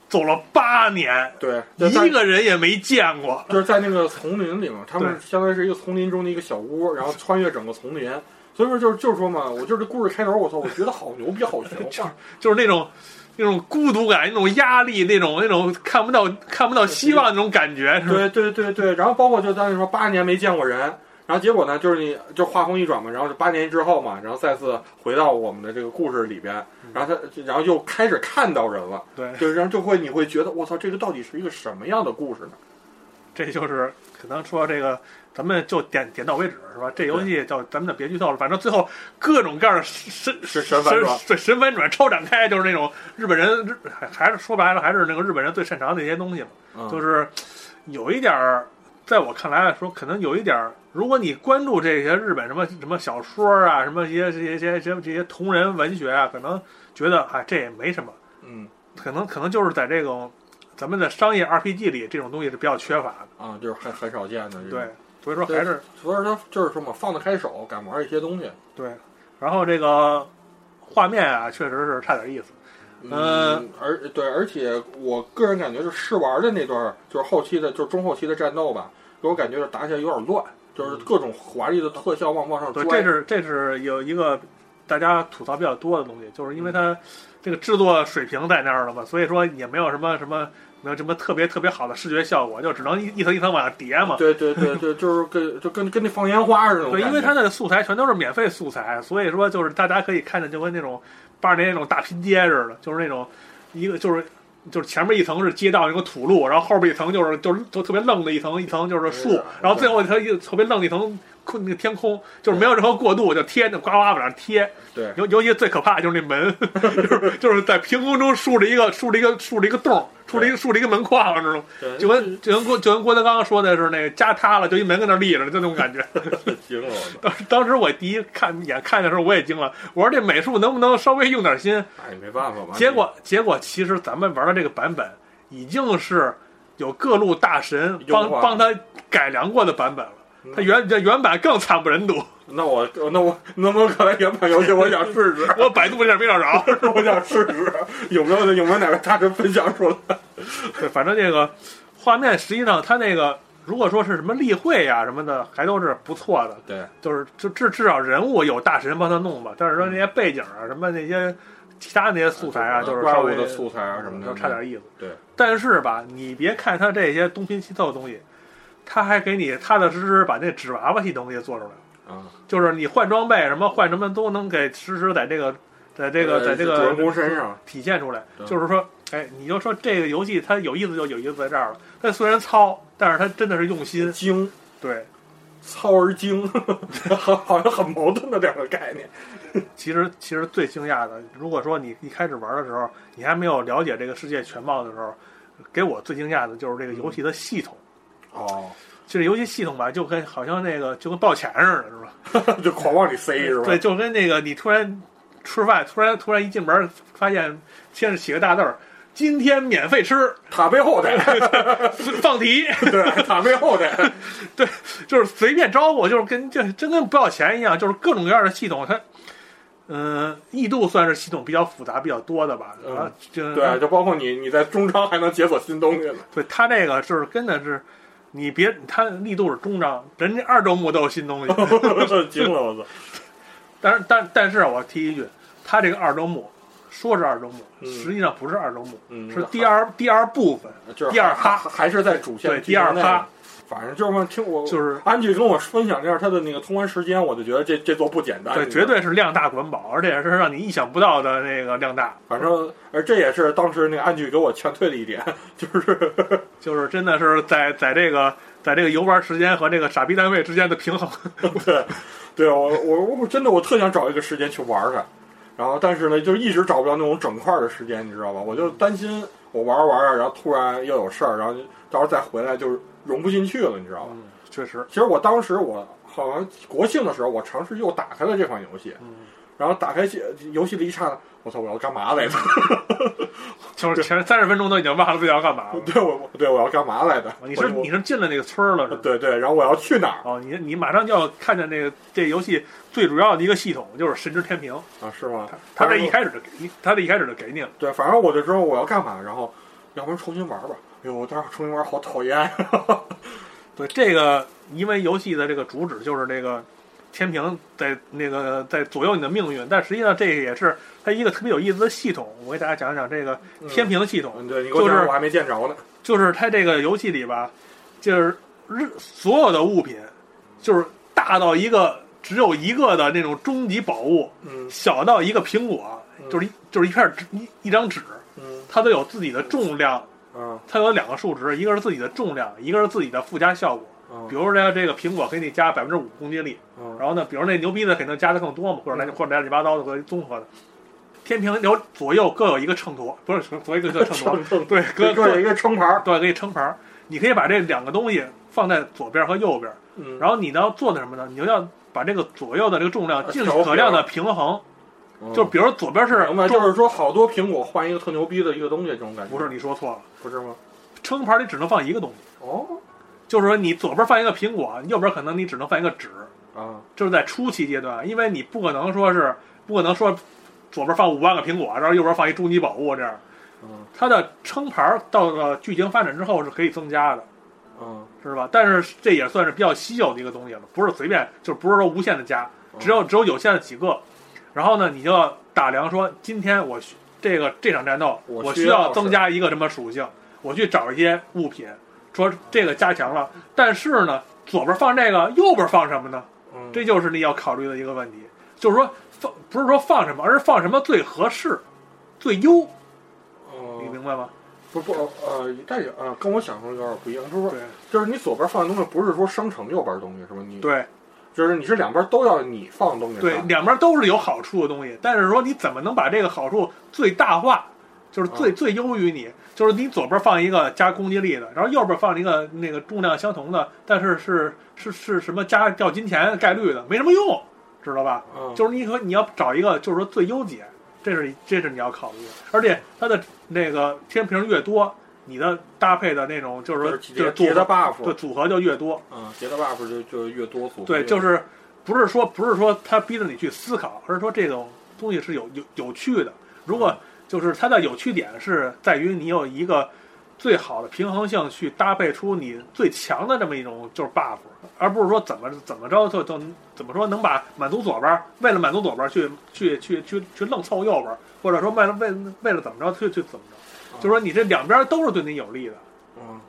走了八年，对，一个人也没见过，就是在那个丛林里嘛，他们相当于是一个丛林中的一个小屋，然后穿越整个丛林，所以说就是就是说嘛，我就是这故事开头，我操，我觉得好牛逼，好玄幻，就是那种那种孤独感，那种压力，那种那种看不到看不到希望那种感觉，对对对对，然后包括就当时说八年没见过人。然后结果呢，就是你就画风一转嘛，然后是八年之后嘛，然后再次回到我们的这个故事里边，然后他然后又开始看到人了，对，就然后就会你会觉得我操，这个到底是一个什么样的故事呢？这就是可能说这个，咱们就点点到为止是吧？这游戏叫咱们就别剧透了，反正最后各种各样的神神神反转，对神反转超展开，就是那种日本人还还是说白了还是那个日本人最擅长的那些东西嘛，就是有一点儿。在我看来来说，可能有一点儿。如果你关注这些日本什么什么小说啊，什么一些这些些些这些同人文学啊，可能觉得哎这也没什么。嗯，可能可能就是在这种咱们的商业 RPG 里，这种东西是比较缺乏的。啊，就是很很少见的。对，所以说还是，所以说就是说嘛，放得开手，敢玩一些东西。对，然后这个画面啊，确实是差点意思。嗯，而对，而且我个人感觉，就试玩的那段，就是后期的，就是中后期的战斗吧，给我感觉打起来有点乱，就是各种华丽的特效往往上拽。这是这是有一个大家吐槽比较多的东西，就是因为它这个制作水平在那儿了嘛，所以说也没有什么什么没有什么特别特别好的视觉效果，就只能一一层一层往下叠嘛。对对对对，就是跟就跟跟那放烟花似的。对，因为它那个素材全都是免费素材，所以说就是大家可以看见就跟那种。八十年那种大拼接似的，就是那种一个就是就是前面一层是街道那个土路，然后后边一层就是就是就特别愣的一层一层就是树，然后最后一层一特别愣的一层空那个天空，就是没有任何过渡，就贴那呱呱往上贴。对，尤尤其最可怕的就是那门，就是就是在凭空中竖着一个竖着一个竖着一个洞，竖着一个竖着一个门框，知道吗？对就跟就跟郭就跟郭德纲说的是那个家塌了，就一门跟那立着，就那种感觉。当当时我第一看眼看的时候，我也惊了，我说这美术能不能稍微用点心？哎，没办法吧。结果结果其实咱们玩的这个版本已经是有各路大神帮帮他改良过的版本了。嗯它原这原版更惨不忍睹，那我那我能不能看来原版游戏？我想试试，我百度一下没找着。我想试试，有没有有没有哪个大神分享出来？对，反正这个画面实际上它那个如果说是什么例会呀、什么的，还都是不错的。对，就是就至至少人物有大神帮他弄吧，但是说那些背景啊什么那些其他那些素材啊，就是稍微怪物的素材啊什么的，就差点意思。对，但是吧，你别看它这些东拼西凑的东西，它还给你踏踏实实把那纸娃娃系统给做出来了。啊，就是你换装备什么换什么都能给实时在这个在这个在这个主人公身上，体现出来。就是说，哎，你就说这个游戏它有意思就有意思在这儿了。它虽然糙，但是它真的是用心。精对，糙而精，好 好像很矛盾的两个概念。其实其实最惊讶的，如果说你一开始玩的时候，你还没有了解这个世界全貌的时候，给我最惊讶的就是这个游戏的系统。哦，就是游戏系统吧，就跟好像那个就跟报钱似的，是吧？就狂往里塞 是吧？对，就跟那个你突然吃饭，突然突然一进门发现先是写个大字儿。今天免费吃，塔背后的，放题，对，塔背后的，就是随便招呼，就是跟就真跟不要钱一样，就是各种各样的系统，它，嗯、异度算是系统比较复杂、比较多的吧。嗯啊，就对，就包括你，你在中章还能解锁新东西呢。对，它这个是真的是，你别他力度是中章，人家二周目都有新东西。惊了，我操！但是但但是我提一句，他这个二周目说是二周目，嗯实际上不是二周目，嗯，是第二第二部分，第二还趴还是在主线对第二趴，反正就是听我就是安吉跟我分享一下他的那个通关时间，我就觉得这这座不简单。对，绝对是量大管饱，而且是让你意想不到的那个量大，反正，而这也是当时那个安剧给我劝退的一点，就是 就是真的是在在这个在这个游玩时间和这个傻逼单位之间的平衡。对，对我我我真的我特想找一个时间去玩它，然后但是呢，就一直找不到那种整块的时间，你知道吧？我就担心我玩着玩着，然后突然又有事儿，然后就到时候再回来就是融不进去了，你知道吧？嗯，确实，其实我当时我好像国庆的时候，我尝试又打开了这款游戏，嗯，然后打开游戏的一刹那，我操，我要干嘛来着？就是前三十分钟都已经忘了自己要干嘛了。对我对我要干嘛来着？你是你是进了那个村儿了是吧？对对，然后我要去哪儿哦，你你马上就要看见那个这游戏最主要的一个系统就是神之天平，啊？是吗？他这一开始就给，它这一开始就给你了。对，反正我就知道我要干嘛，然后要不然重新玩吧。哎呦，我待会儿重新玩好讨厌。对这个，因为游戏的这个主旨就是这个天平在那个在左右你的命运，但实际上这也是它一个特别有意思的系统。我给大家讲讲这个天平系统，嗯，对你给我讲，就是我还没见着呢。就是它这个游戏里吧，就是日所有的物品，就是大到一个只有一个的那种终极宝物，嗯小到一个苹果，嗯就是就是一片纸一一张纸，嗯它都有自己的重量，嗯它有两个数值，一个是自己的重量，一个是自己的附加效果。嗯比如说这个苹果给你加百分之五攻击力，嗯然后呢，比如那牛逼的肯定加的更多嘛，或者来或者乱七八糟的和综合的。天平有左右各有一个秤砣，不是左右一个秤 砣，对，各 各有一个称盘儿。对，给你称盘儿。你可以把这两个东西放在左边和右边，嗯，然后你呢要做的什么呢？你就要把这个左右的这个重量呃尽可量的平衡。就比如左边是明白，就是说好多苹果换一个特牛逼的一个东西，这种感觉。不是你说错了，不是吗？称牌里只能放一个东西，哦就是说你左边放一个苹果，右边可能你只能放一个纸，啊就是在初期阶段，因为你不可能说是不可能说左边放五万个苹果，然后右边放一终极宝物这样。嗯它的称牌到了剧情发展之后是可以增加的，嗯，是吧？但是这也算是比较稀有的一个东西了，不是随便，就不是说无限的加，只有只有有限的几个。然后呢，你就要打量说，今天我需这个这场战斗，我需要要增加一个什么属性，我去找一些物品，说这个加强了，但是呢，左边放这个，右边放什么呢？嗯。这就是你要考虑的一个问题，就是说放不是说放什么，而是放什么最合适、最优，你嗯明白吗？不不呃，但也呃跟我想象的有点不一样，就是说对。就是你左边放的东西不是说生成右边的东西是吧？你对，就是你是两边都要你放东西对，两边都是有好处的东西，但是说你怎么能把这个好处最大化，就是最、嗯最优于你，就是你左边放一个加攻击力的，然后右边放一个那个重量相同的，但是是是是什么加掉金钱概率的，没什么用，知道吧？嗯，就是你说你要找一个就是说最优解，这是这是你要考虑的，而且它的那个天平越多，你的搭配的那种就是说就是叠叠的 buff，对组合就越多。嗯，叠的 buff 就就越多组合对，就是不是说不是说他逼着你去思考，而是说这种东西是有有有趣的。如果就是它的有趣点是在于你有一个最好的平衡性去搭配出你最强的这么一种就是 buff，而不是说怎么怎么着就就怎么说能把满足左边儿，为了满足左边儿去去去去去愣凑右边儿，或者说为了为了为了怎么着去去怎么着，就是说你这两边儿都是对你有利的。嗯，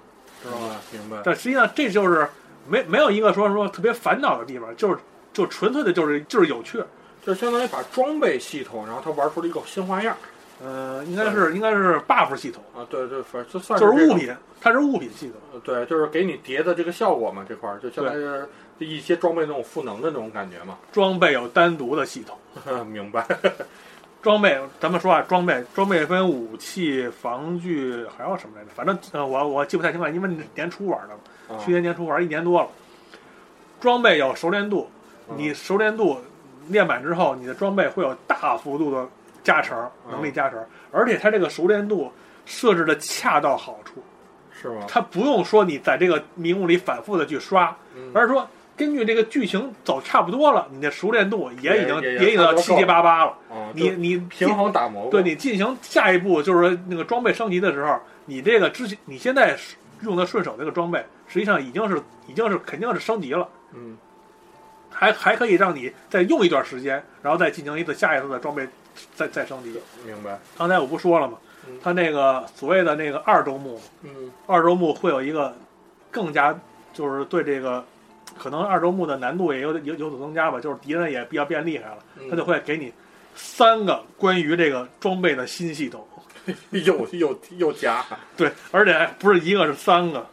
知道吧？明白。但实际上这就是没没有一个说说特别烦恼的地方，就是就纯粹的就是就是有趣。就相当于把装备系统，然后他玩出了一个新花样呃，应该是应该是 buff 系统，啊！对对，反正就算就是物品，它是物品系统。呃对，就是给你叠的这个效果嘛，这块儿就相当于是一些装备那种赋能的那种感觉嘛。装备有单独的系统，明白。装备咱们说啊，装备装备分武器、防具，还有什么来着？反正呃，我我记不太清了，因为年初玩的嘛，啊去年年初玩一年多了。装备有熟练度，嗯你熟练度练满之后，你的装备会有大幅度的加成，能力加成，而且它这个熟练度设置的恰到好处，是吗？它不用说你在这个迷雾里反复的去刷，嗯而是说根据这个剧情走差不多了，你的熟练度也已经也已经到七七八八了。嗯，你你平衡打磨。对你进行下一步就是说那个装备升级的时候，你这个之前你现在用的顺手这个装备，实际上已经是已经是肯定是升级了，嗯还还可以让你再用一段时间，然后再进行一次下一次的装备再再升级。明白。刚才我不说了吗嗯？它那个所谓的那个二周目，嗯二周目会有一个更加就是对这个可能二周目的难度也有有有所增加吧，就是敌人也比较变厉害了，嗯他就会给你三个关于这个装备的新系统。又又又加，对，而且不是一个，是三个，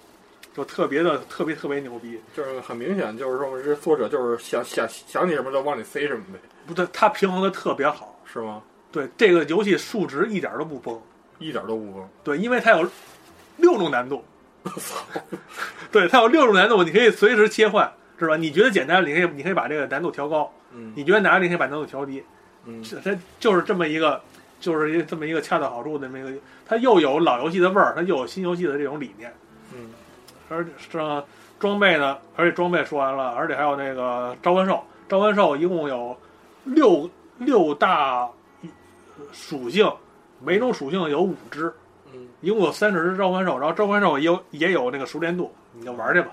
就特别的特别特别牛逼。就是很明显，就是说这作者就是想想想起什么就往里塞什么呗，不对，他平衡的特别好。是吗？对，这个游戏数值一点都不崩。一点都不崩。对，因为它有六种难度。对，它有六种难度，你可以随时切换，知道吧？你觉得简单，你可以你可以把这个难度调高；嗯你觉得难，你可以把难度调低。嗯这它就是这么一个，就是一这么一个恰到好处的这么一个，它又有老游戏的味儿，它又有新游戏的这种理念。嗯而且是装备呢，而且装备说完了，而且还有那个召唤兽，召唤兽一共有六六大属性，每种属性有五只，嗯，一共有三十只召唤兽，然后召唤兽也有也有那个熟练度，你就玩去吧，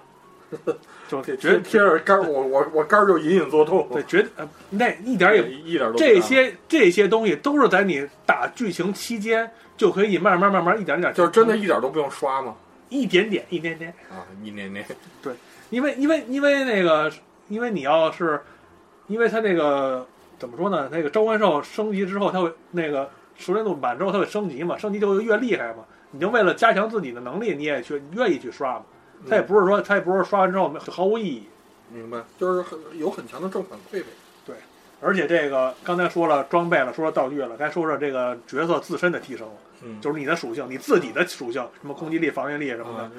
就这绝贴着杆儿，我我我杆儿就隐隐作痛。对绝呃那一点也一点都这些这些东西都是在你打剧情期间就可以慢慢慢慢一点一点，就是真的一点都不用刷吗？一点点一点点。啊，一点点。对因为因为因为那个，因为你要是，因为它那个怎么说呢？那个召唤兽升级之后，它会那个熟练度满之后，它会升级嘛，升级就会越厉害嘛。你就为了加强自己的能力，你也去愿意去刷嘛。他也不是说，他也不是说刷完之后毫无意义。明白，就是很有很强的正反馈呗。而且这个刚才说了装备了，说了道具了，该说说这个角色自身的提升了，嗯，就是你的属性，你自己的属性，什么攻击力、防御力什么的。啊，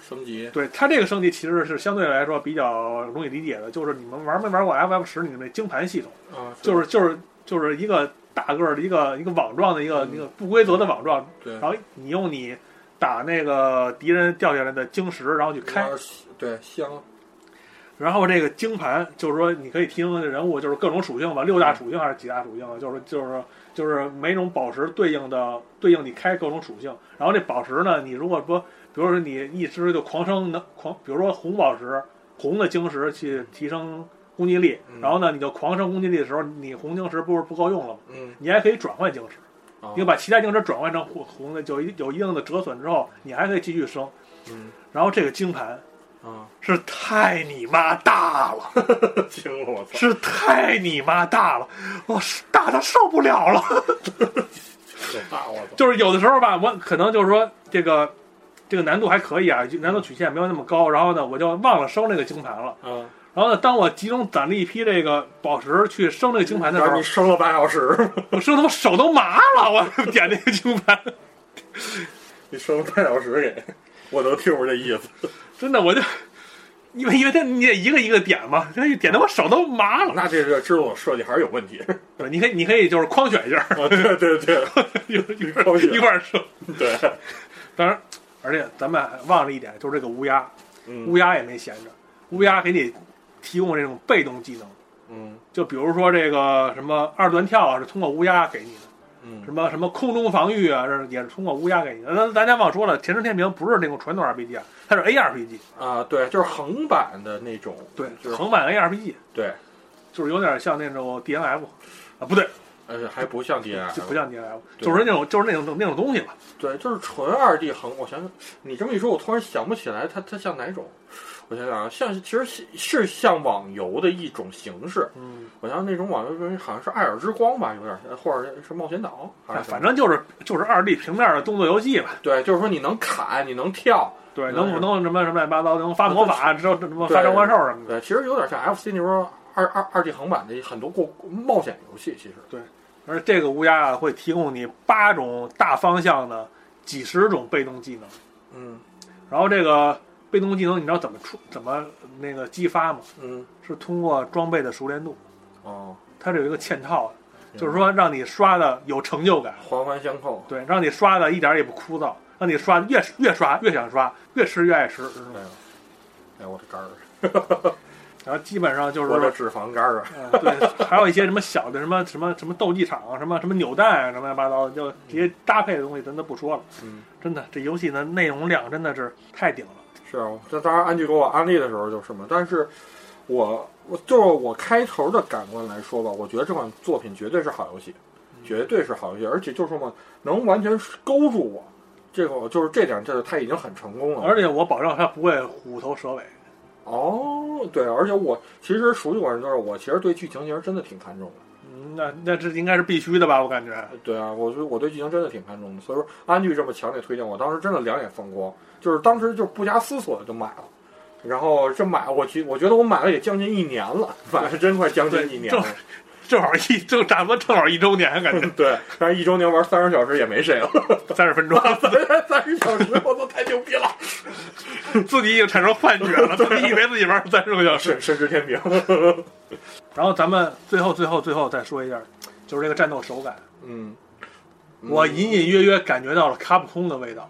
升级。对它这个升级其实是相对来说比较容易理解的，就是你们玩没玩过 FF 十里面那精盘系统。啊，就是就是就是一个大个儿的一个一个网状的一个嗯。一个不规则的网状，对，然后你用你打那个敌人掉下来的晶石，然后去开，对香，然后这个晶盘就是说你可以提升的人物就是各种属性吧，六大属性还是几大属性啊？就是就是就是每种宝石对应的对应你开各种属性，然后这宝石呢，你如果说比如说你一直就狂升能狂，比如说红宝石红的晶石去提升攻击力，嗯然后呢你就狂升攻击力的时候，你红晶石不是不够用了吗？嗯，你还可以转换晶石，啊你把其他晶石转换成红红的，就有一有一定的折损之后，你还可以继续升。嗯然后这个晶盘啊，是太你妈大了，惊了我操！是太你妈大了，我是大的受不了了。可怕我操！就是有的时候吧，我可能就是说这个这个难度还可以啊，难度曲线没有那么高，然后呢，我就忘了升那个晶盘了。啊，然然后呢，当我集中攒了一批这个宝石去升这个金盘的时候你，升了半小时，我升他妈手都麻了，我 点那个金盘，你升了半小时给，我能听出这意思。真的我就。因为因为他你得一个一个点嘛，他一点的我手都麻了。那这个制作设计还是有问题。对，你可以你可以就是框选一下，啊，对对对一一块一块儿升。对，当然，而且咱们还忘了一点，就是这个乌鸦，嗯乌鸦也没闲着，乌鸦给你提供这种被动技能，嗯。就比如说这个什么二段跳啊，是通过乌鸦给你的；嗯。什么什么空中防御啊，这也是通过乌鸦给你的。那大家忘说了，《前世天平》不是那种传统 RPG 啊，它是 ARPG，啊，对，就是横版的那种，对，就是横版 ARPG，对，就是有点像那种 DNF 啊，不对，呃还不像 DNF，就不像 DNF，就是那种就是那种那种东西吧。对，就是纯二 D 横。我想想，你这么一说，我突然想不起来它它像哪种。我想想啊，像其实是是像网游的一种形式。嗯，我想那种网游好像是《艾尔之光》吧，有点像，或者是冒险岛，反正就是就是二 D 平面的动作游戏吧。对，就是说你能砍，你能跳，对，嗯能不能什么什么乱七八糟，能发魔法，知道什么发召唤兽什么的。对，其实有点像 FC 那时候二二二 D 横版的很多过冒险游戏，其实对。而这个乌鸦啊，会提供你八种大方向的几十种被动技能。嗯然后这个被动技能，你知道怎么出怎么那个激发吗？嗯是通过装备的熟练度，哦，它是有一个嵌套的，就是说让你刷的有成就感，环环相扣。对，让你刷的一点儿也不枯燥，让你刷越越刷越想刷，越吃越爱吃。哎呦，哎我的肝儿，然后基本上就是我的脂肪肝儿啊。嗯，对，还有一些什么小的什么什么什么斗技场啊，什么什么扭蛋啊，什么乱七八糟的，就这些搭配的东西咱都不说了。嗯，真的，这游戏的内容量真的是太顶了。是啊，这当然安吉给我安利的时候就是嘛，但是我我就是我开头的感官来说吧，我觉得这款作品绝对是好游戏，绝对是好游戏，而且就是说嘛，能完全勾住我，这个就是这点，这他已经很成功了。而且我保证他不会虎头蛇尾。哦，对，而且我其实熟悉我人都是我，其实对剧情其实真的挺看重的。嗯，那那这应该是必须的吧？我感觉。对啊，我觉得我对剧情真的挺看重的，所以说安剧这么强烈推荐，我当时真的两眼放光，就是当时就不加思索的就买了。然后这买我觉我觉得我买了也将近一年了，买了真快将近一年了。正好一正差不多正好一周年，感觉对，但是一周年玩三十小时也没谁了，三十分钟，三十小时我操太牛逼了，自己已经产生幻觉了，自己以为自己玩三十个小时。神之天平。然后咱们最后最后最后再说一下，就是这个战斗手感，嗯，我隐隐约约感觉到了卡普空的味道。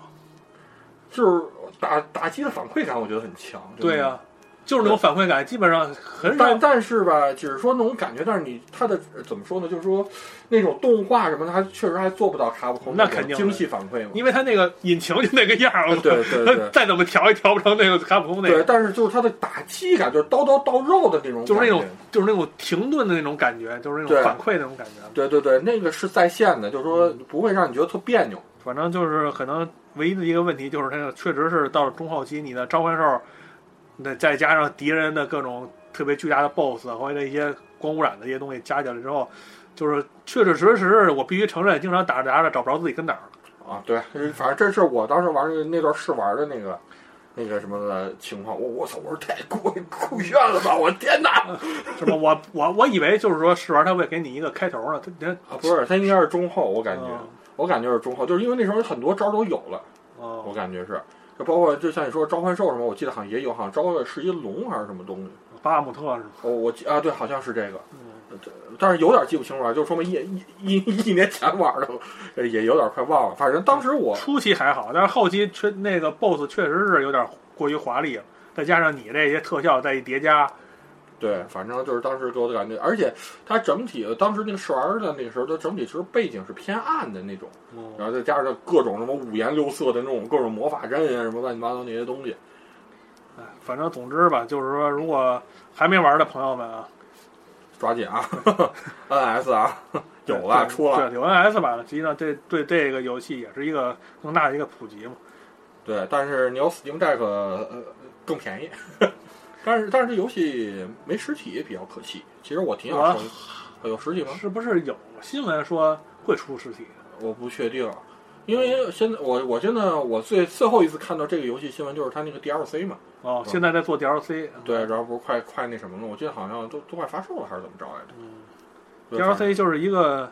就是打打击的反馈感，我觉得很强。对呀、就是那种反馈感，基本上很少但但是吧，只是说那种感觉，但是你它的呃怎么说呢？就是说那种动画什么的，它确实还做不到卡普空那肯定精细反馈嘛。因为它那个引擎就那个样儿，对对对再怎么调也调不成那个卡普空那个对，但是就是它的打击感，就是刀刀到肉的那种，就是那种就是那种停顿的那种感觉，就是那种反馈那种感觉。对对对，那个是在线的，就是说不会让你觉得特别扭。反正就是可能唯一的一个问题就是它那个确实是到了中后期，你的召唤兽，那再加上敌人的各种特别巨大的 BOSS 或者一些光污染的一些东西加起来之后，就是确确实实我必须承认，经常打着打着找不着自己跟哪儿了。啊，对，反正这是我当时玩的那段试玩的那个那个什么的情况。我我操，我说太酷酷炫了吧！我天哪！什么？我我我以为就是说试玩他会给你一个开头呢，他他啊，不是，他应该是中后，我感觉，嗯我感觉是中后，就是因为那时候很多招都有了，我哦，感觉是，就包括就像你说召唤兽什么，我记得好像也有，好像招的是一龙还是什么东西。巴姆特是吗？哦我记啊，对，好像是这个，嗯，但是有点记不清楚了，就说明一一一一年前玩的，呃也有点快忘了。反正当时我初期还好，但是后期确那个 BOSS 确实是有点过于华丽了，再加上你这些特效再一叠加，对，反正就是当时给我的感觉，而且它整体当时那个试玩的那个时候，它整体其实背景是偏暗的那种，然后再加上各种什么五颜六色的那种各种魔法阵啊，什么乱七八糟那些东西。哎，反正总之吧，就是说，如果还没玩的朋友们啊，抓紧啊，NS 啊，有了出了，对，有 NS 版的，实际上这对这个游戏也是一个更大的一个普及嘛。对，但是你有 Steam Deck 呃更便宜，但是但是这游戏没实体比较可惜。其实我挺想收，有实体吗？是不是有新闻说会出实体？我不确定，因为现在我我真的我最最后一次看到这个游戏新闻就是它那个 DLC 嘛，哦，现在在做 DLC，对，然后不是快快那什么了，我记得好像都都快发售了还是怎么着来着？嗯，DLC 就是一个，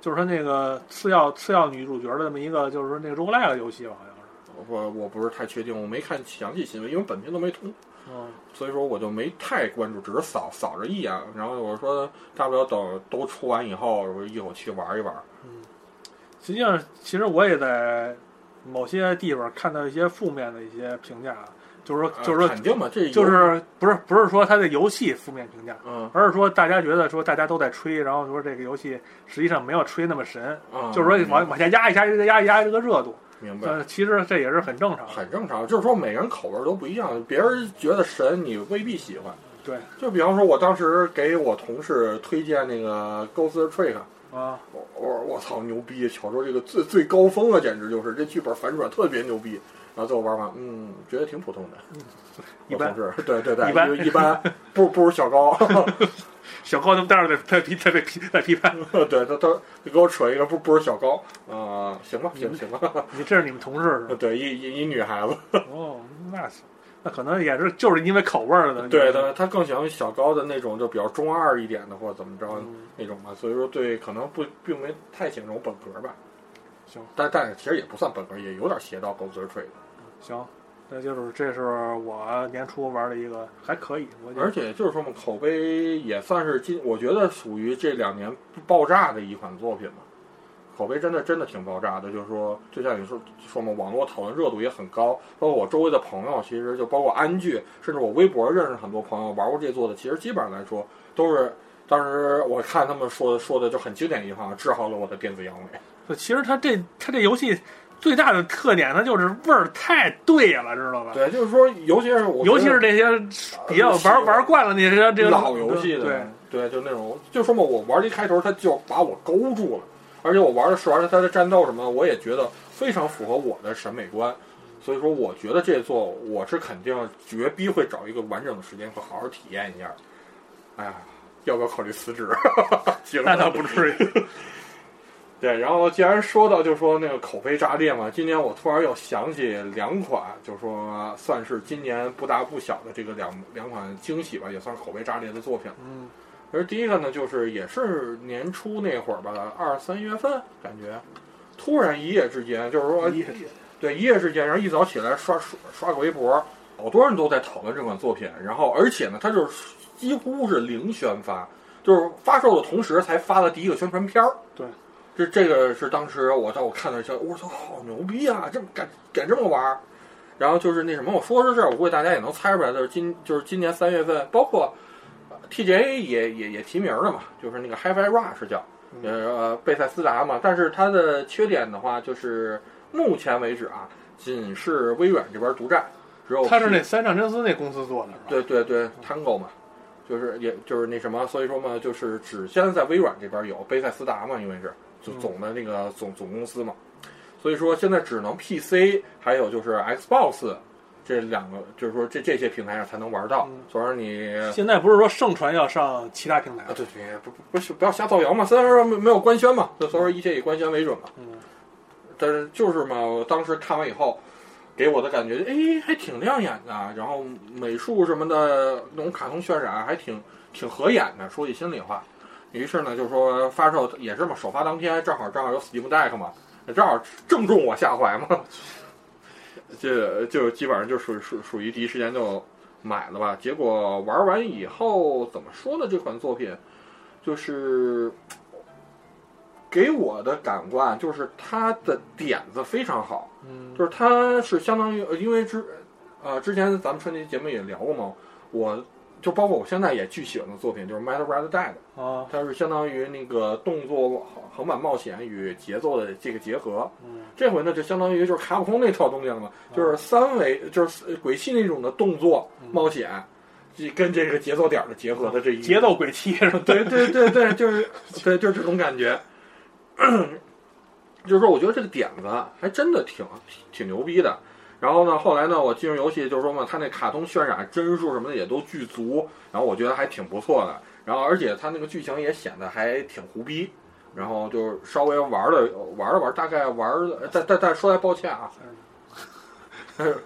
就是说那个次要次要女主角的这么一个，就是说那个 roguelike 游戏吧，好像是。我我不是太确定，我没看详细新闻，因为本片都没通，嗯，所以说我就没太关注，只是扫扫着一眼，然后我说大不了等都出完以后，我一口气玩一玩。嗯实际上，其实我也在某些地方看到一些负面的一些评价，就是说，就是说，呃肯定嘛，这就是不是不是说它的游戏负面评价，嗯而是说大家觉得说大家都在吹，然后说这个游戏实际上没有吹那么神，嗯，就是说往往下压一压，压一压这个热度。明白。呃，其实这也是很正常。很正常，就是说每个人口味都不一样，别人觉得神，你未必喜欢。对就比方说，我当时给我同事推荐那个《Ghost Trick》，啊，我我我操牛逼，小说这个最最高峰啊，简直就是这剧本反转特别牛逼。然后最后玩完，嗯，觉得挺普通的，一般我同事，对对对，一般就一般，不不如小高，小高他们待会儿再再批在被批在批判。对他他他给我扯一个不不是小高，啊、行吧行吧行吧，你这是你们同事是吧？对一一一女孩子，哦，那行，那可能也是就是因为口味儿的。对的，他更喜欢小高的那种就比较中二一点的，或者怎么着，嗯那种吧，所以说对，可能不并没太喜欢这种本格吧。行但但是其实也不算本格，也有点邪道狗嘴吹的。行，那就是这是我年初玩的一个还可以，我觉而且就是说嘛，口碑也算是今，我觉得属于这两年爆炸的一款作品嘛。口碑真的真的挺爆炸的，就是说，就像你说说嘛，网络讨论热度也很高，包括我周围的朋友，其实就包括安剧，甚至我微博认识很多朋友玩过这作的，其实基本上来说都是当时我看他们说的说的就很经典一句话，治好了我的电子阳痿。就其实它这它这游戏最大的特点，它就是味儿太对了，知道吧？对，就是说，尤其是我，尤其是那些比较玩玩惯了那些这个老游戏的，对，对，就那种，就说嘛，我玩这一开头，他就把我勾住了，而且我玩的是玩它的战斗什么，我也觉得非常符合我的审美观，所以说，我觉得这座我是肯定绝逼会找一个完整的时间会好好体验一下。哎呀，要不要考虑辞职？行，那倒不至于。对，然后既然说到就说那个口碑炸裂嘛，今年我突然又想起两款，就是说算是今年不大不小的这个两两款惊喜吧，也算是口碑炸裂的作品。嗯，而第一个呢，就是也是年初那会儿吧，二三月份，感觉突然一夜之间，就是说一对一夜之间，然后一早起来刷刷刷个微博，好多人都在讨论这款作品，然后而且呢，它就是几乎是零宣发，就是发售的同时才发了第一个宣传片儿。对。这这个是当时我在我看的时候，我操，好牛逼啊！这么敢敢这么玩儿，然后就是那什么，我说到这儿，我估计大家也能猜出来，就是今就是今年三月份，包括呃 TGA 也也也提名了嘛，就是那个 HiFi Rush 叫呃贝塞斯达嘛，但是它的缺点的话，就是目前为止啊，仅是微软这边独占，只有他是那三上真司那公司做的，是吧？对对对，Tango 嘛，就是也就是那什么，所以说嘛，就是只现在在微软这边有贝塞斯达嘛，因为是总的那个总总公司嘛，所以说现在只能 PC 还有就是 Xbox 这两个，就是说这这些平台上才能玩到嗯。所以说你现在不是说盛传要上其他平台啊，对对，不不不是不要瞎造谣嘛，虽然说没没有官宣嘛，所以说一切以官宣为准嘛。嗯，但是就是嘛，我当时看完以后，给我的感觉，哎，还挺亮眼的，然后美术什么的那种卡通渲染还挺挺合眼的。说句心里话，于是呢，就是说发售也是嘛，首发当天正好正好有 Steam Deck 嘛，正好正中我下怀嘛，就就基本上就属属属于第一时间就买了吧。结果玩完以后怎么说呢？这款作品就是给我的感官就是它的点子非常好。嗯，就是它是相当于，呃因为之呃之前咱们春节节目也聊过嘛，我就包括我现在也巨喜欢的作品就是《Metal Red Dead》，啊，它是相当于那个动作横版冒险与节奏的这个结合。嗯，这回呢就相当于就是卡普空那套东西了嘛，就是三维就是鬼泣那种的动作冒险，这跟这个节奏点儿的结合的这一节奏鬼泣是吧？对对对对，就是对，就是这种感觉。就是说，我觉得这个点子还真的挺挺挺牛逼的。然后呢，后来呢，我进入游戏就是说嘛，它那卡通渲染帧数什么的也都巨足，然后我觉得还挺不错的。然后而且它那个剧情也显得还挺胡逼，然后就是稍微玩了玩了玩，大概玩了，但但但说来抱歉啊，但是呃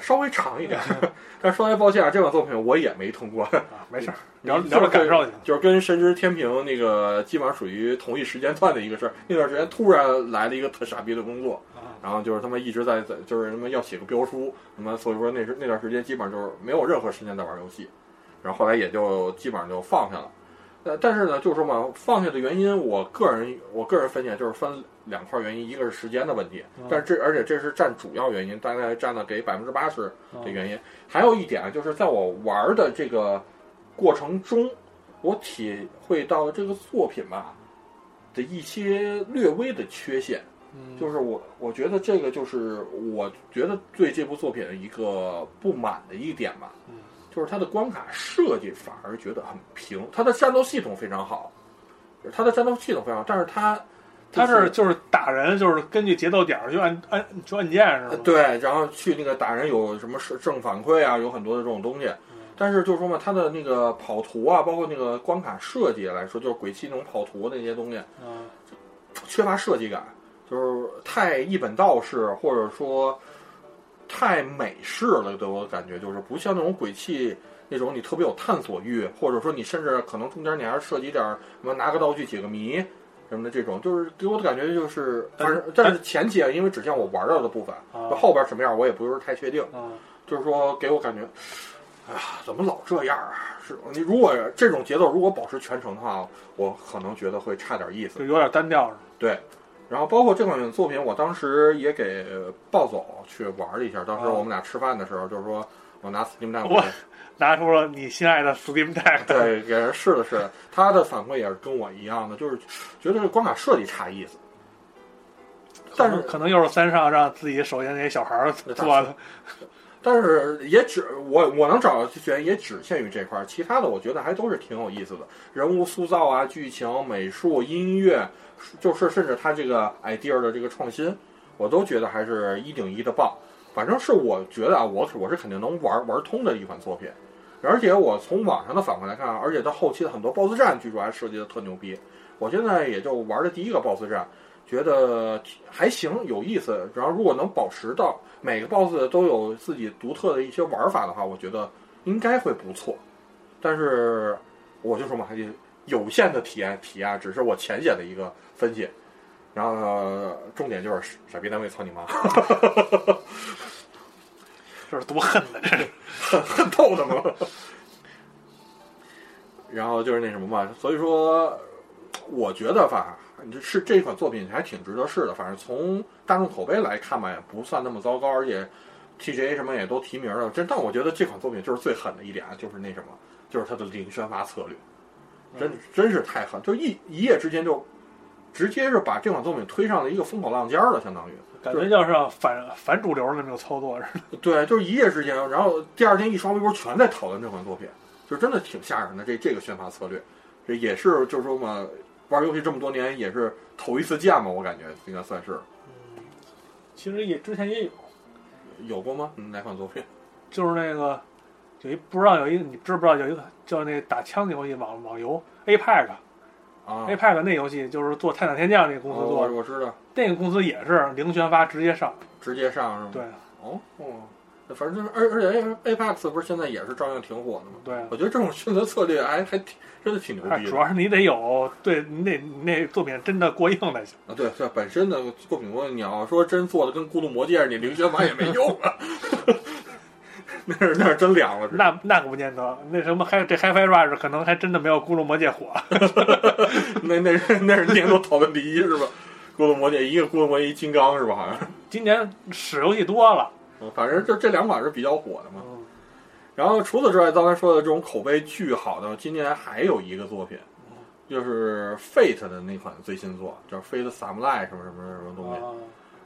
稍微长一点，但说来抱歉啊，这款作品我也没通过。啊，没事 你聊聊感受去。就是跟《神之天平》那个基本上属于同一时间段的一个事儿。那段时间突然来了一个特傻逼的工作，啊，然后就是他们一直在在就是他们要写个标书，那么所以说那时那段时间基本上就是没有任何时间在玩游戏，然后后来也就基本上就放下了。呃，但是呢，就是说嘛，放下的原因，我个人我个人分析就是分两块原因，一个是时间的问题，嗯但是这而且这是占主要原因，大概占了给百分之八十啊的原因。还有一点啊就是在我玩的这个过程中，我体会到这个作品吧的一些略微的缺陷。嗯，就是我，我觉得这个就是我觉得对这部作品的一个不满的一点吧，嗯就是它的关卡设计反而觉得很平，它的战斗系统非常好，就是它的战斗系统非常好，但是它他是就是打人，就是根据节奏点儿去按按去按键是吗？呃对，然后去那个打人有什么是正反馈啊，有很多的这种东西。但是就是说嘛，它的那个跑图啊，包括那个关卡设计来说，就是鬼泣那种跑图那些东西，嗯缺乏设计感，就是太一本道式，或者说太美式了，给我感觉就是不像那种鬼泣那种你特别有探索欲，或者说你甚至可能中间你还涉及点儿什么拿个道具解个谜什么的这种，就是给我的感觉就是，但是但是前期啊，因为只像我玩到的部分，啊后边什么样我也不是太确定，啊就是说给我感觉。哎呀，怎么老这样啊？是你如果这种节奏如果保持全程的话，我可能觉得会差点意思就。有点单调是吧？对，然后包括这款作品，我当时也给暴走去玩了一下。当时哦。我们俩吃饭的时候，就是说我拿 Steam Deck 我 拿出了你心爱的 Steam Deck，对给人试了试，他的反馈也是跟我一样的，就是觉得这光卡设计差意思。但是可能又是三上让自己手下那些小孩儿做的，但是也只我我能找到的原因也只限于这块儿，其他的我觉得还都是挺有意思的，人物塑造啊、剧情、美术、音乐，就是甚至他这个 idea 的这个创新，我都觉得还是一顶一的棒。反正是我觉得啊，我我是肯定能玩玩通的一款作品，而且我从网上的反馈来看啊，而且它后期的很多 BOSS 战据说还设计的特牛逼。我现在也就玩的第一个 BOSS 战，觉得还行，有意思。然后如果能保持到每个 BOSS 都有自己独特的一些玩法的话，我觉得应该会不错。但是我就说嘛，还得有限的体验体验，只是我浅显的一个分析。然后、呢重点就是傻逼单位操你妈，这是多恨的，这是。恨透他们了。然后就是那什么嘛，所以说，我觉得吧，这是这款作品还挺值得试的。反正从大众口碑来看吧，也不算那么糟糕，而且 TGA 什么也都提名了。真，但我觉得这款作品就是最狠的一点，就是那什么，就是它的零宣发策略，真真是太狠，就一一夜之间就直接是把这款作品推上了一个风口浪尖儿了，相当于。感觉就是反反主流的那种操作似的。对，就是一夜之间，然后第二天一刷微博，全在讨论这款作品，就真的挺吓人的。这这个宣发策略，这也是就是说嘛，玩游戏这么多年也是头一次见嘛，我感觉应该算是嗯其实也之前也有，有过吗？嗯哪款作品？就是那个有一不知道有一个你知不知道有一个叫那打枪的游戏网网游 APEC 啊，APEC 那游戏就是做《泰坦天降》那个公司哦做的，我我知道，那个公司也是零宣发直接上。直接上是吗？对哦哦，反正就是而而且 A Apex 不是现在也是照样挺火的吗？对，我觉得这种选择策略还还挺真的挺牛逼的主要是你得有对你得你那作品真的过硬才行。啊！对对，本身的作品过硬你要说真做的跟《孤独魔戒》似的，你零宣发也没用啊。那是那是真凉了，那那可不见得，那什么还这 HiFi Rush 可能还真的没有《咕噜魔戒》火。那那是那是年度讨论第一是吧？咕噜魔戒一个咕噜魔戒一金刚是吧？好像，今年屎游戏多了，嗯反正就这两款是比较火的嘛。嗯，然后除此之外，刚才说的这种口碑巨好的，今年还有一个作品，就是 Fate 的那款最新作，叫 Fate Samurai 什么什么什么东西，啊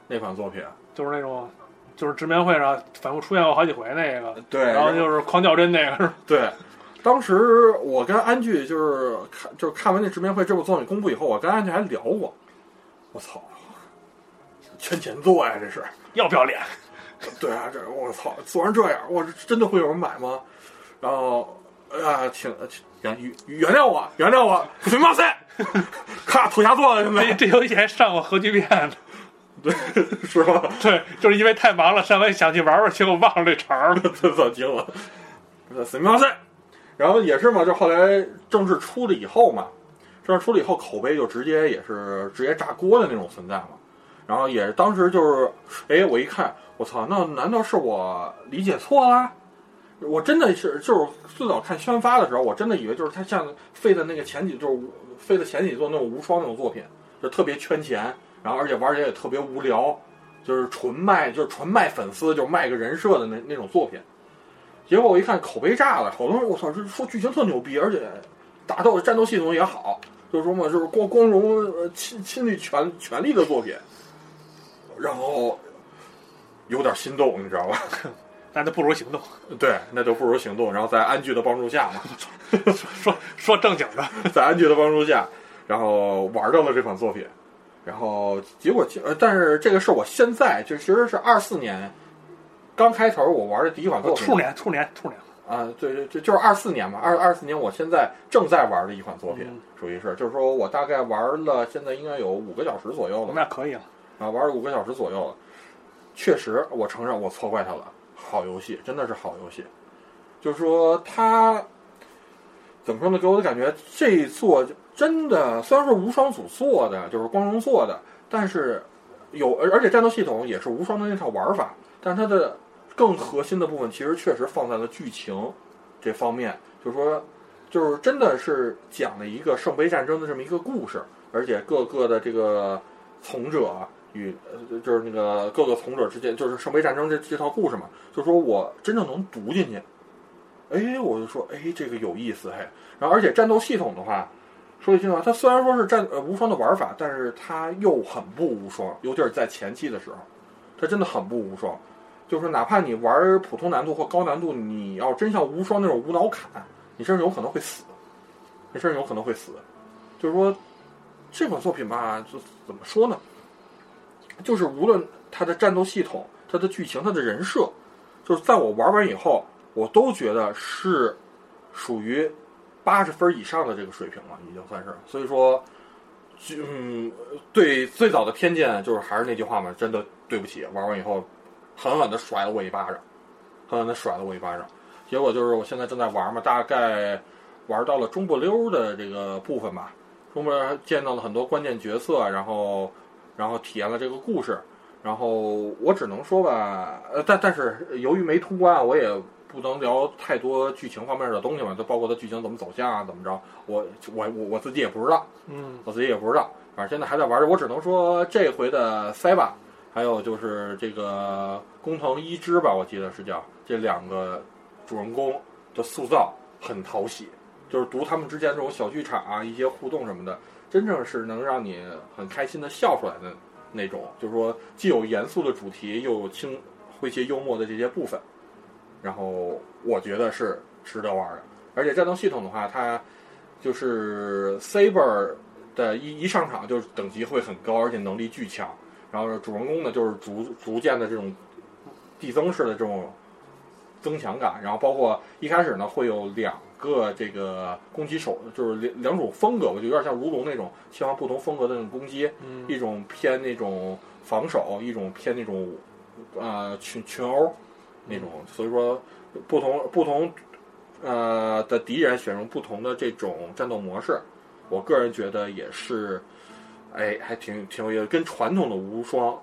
那款作品，就是那种就是直面会上反复出现过好几回那个，对，然后就是狂较真那个？对，当时我跟安剧就是看就是看完那直面会这部作品公布以后，我跟安剧还聊过，我操，圈钱做呀这是。要不要脸？对啊，这我操，做成这样，我真的会有人买吗？然后啊，请请原原原谅我，原谅我，什么赛？咔，土下做了，现哎，在这游戏还上过核聚变呢。对，是吧？对，就是因为太忙了，上回想去玩玩，结果忘了这茬儿了。这早惊了，死命赛？然后也是嘛，就后来正式出了以后嘛，正式出了以后，口碑就直接也是直接炸锅的那种存在嘛。然后也当时就是，哎，我一看，我操，那难道是我理解错了？我真的是就是最早看宣发的时候，我真的以为就是他像费的那个前几就是费的前几座那种无双那种作品，就特别圈钱，然后而且玩起来也特别无聊，就是纯卖就是纯卖粉丝，就是卖个人设的那那种作品。结果我一看口碑炸了，好多人我操，这说剧情特牛逼，而且打斗战斗系统也好，就是说嘛，就是光光荣呃亲亲历权权力的作品，然后有点心动，你知道吧？那就不如行动。对，那就不如行动。然后在安居的帮助下嘛，说说正经的，在安居的帮助下，然后玩到了这款作品，然后结果呃，但是这个是我现在就其实是二四年刚开头我玩的第一款作品，兔年，兔年，兔年。啊，对对，就就是二四年嘛，二二四年我现在正在玩的一款作品，嗯。属于是，就是说我大概玩了，现在应该有五个小时左右了。吧，那可以了。啊，玩了五个小时左右了，确实，我承认我错怪他了，好游戏，真的是好游戏，就是说他怎么说呢，给我的感觉这一座真的虽然是无双组做的，就是光荣做的，但是有而而且战斗系统也是无双的那套玩法，但它的更核心的部分其实确实放在了剧情这方面，就是说，就是真的是讲了一个圣杯战争的这么一个故事，而且各个的这个从者与就是那个各个从者之间，就是圣杯战争这这套故事嘛，就是说我真正能读进去，哎，我就说，哎，这个有意思嘿。然后而且战斗系统的话，说句心里话，它虽然说是战呃无双的玩法，但是它又很不无双，尤其是在前期的时候，它真的很不无双。就是哪怕你玩普通难度或高难度，你要真像无双那种无脑砍，你甚至有可能会死，你甚至有可能会死。就是说，这款作品吧，就怎么说呢？就是无论它的战斗系统、它的剧情、它的人设，就是在我玩完以后，我都觉得是属于八十分以上的这个水平了，已经算是。所以说，就嗯，对最早的偏见，就是还是那句话嘛，真的对不起，玩完以后狠狠的甩了我一巴掌，狠狠的甩了我一巴掌。结果就是我现在正在玩嘛，大概玩到了中不溜的这个部分吧，中不溜见到了很多关键角色，然后然后体验了这个故事，然后我只能说吧，呃，但但是由于没通关，我也不能聊太多剧情方面的东西嘛，就包括它剧情怎么走向啊，怎么着，我我我我自己也不知道，嗯，我自己也不知道，反正现在还在玩着，我只能说这回的塞巴，还有就是这个工藤一之吧，我记得是叫这两个主人公的塑造很讨喜，就是读他们之间这种小剧场啊，一些互动什么的，真正是能让你很开心的笑出来的那种，就是说既有严肃的主题，又有轻诙谐幽默的这些部分，然后我觉得是值得玩的。而且战斗系统的话，它就是 Saber 的一一上场就是等级会很高，而且能力巨强。然后主人公呢，就是逐逐渐的这种递增式的这种增强感。然后包括一开始呢，会有两个这个攻击手，就是两两种风格，我觉得有点像如龙那种切换不同风格的那种攻击，嗯一种偏那种防守，一种偏那种呃群群殴那种。所以说，不同不同呃的敌人选用不同的这种战斗模式，我个人觉得也是，哎，还挺挺有意思，跟传统的无双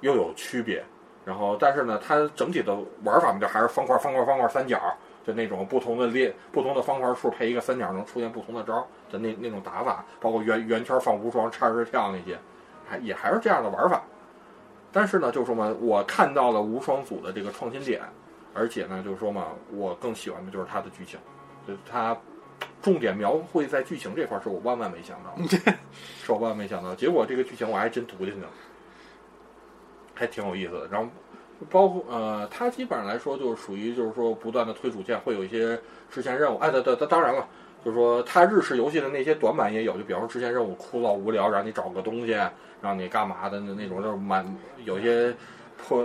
又有区别。然后，但是呢，它整体的玩法嘛，就还是方块、方块、方块、三角，就那种不同的列、不同的方块数配一个三角，能出现不同的招的那那种打法，包括圆圆圈放无双、叉式跳那些，还也还是这样的玩法。但是呢，就是说嘛，我看到了无双组的这个创新点，而且呢，就是说嘛，我更喜欢的就是它的剧情，就是它重点描绘在剧情这块儿，是我万万没想到的，是我万万没想到。结果这个剧情我还真读进去了，还挺有意思的。然后包括呃，它基本上来说就是属于就是说不断的推主线，会有一些支线任务。哎，对对，当然了。就是说，它日式游戏的那些短板也有，就比方说支线任务枯燥无聊，让你找个东西，让你干嘛的那那种，就是满有些破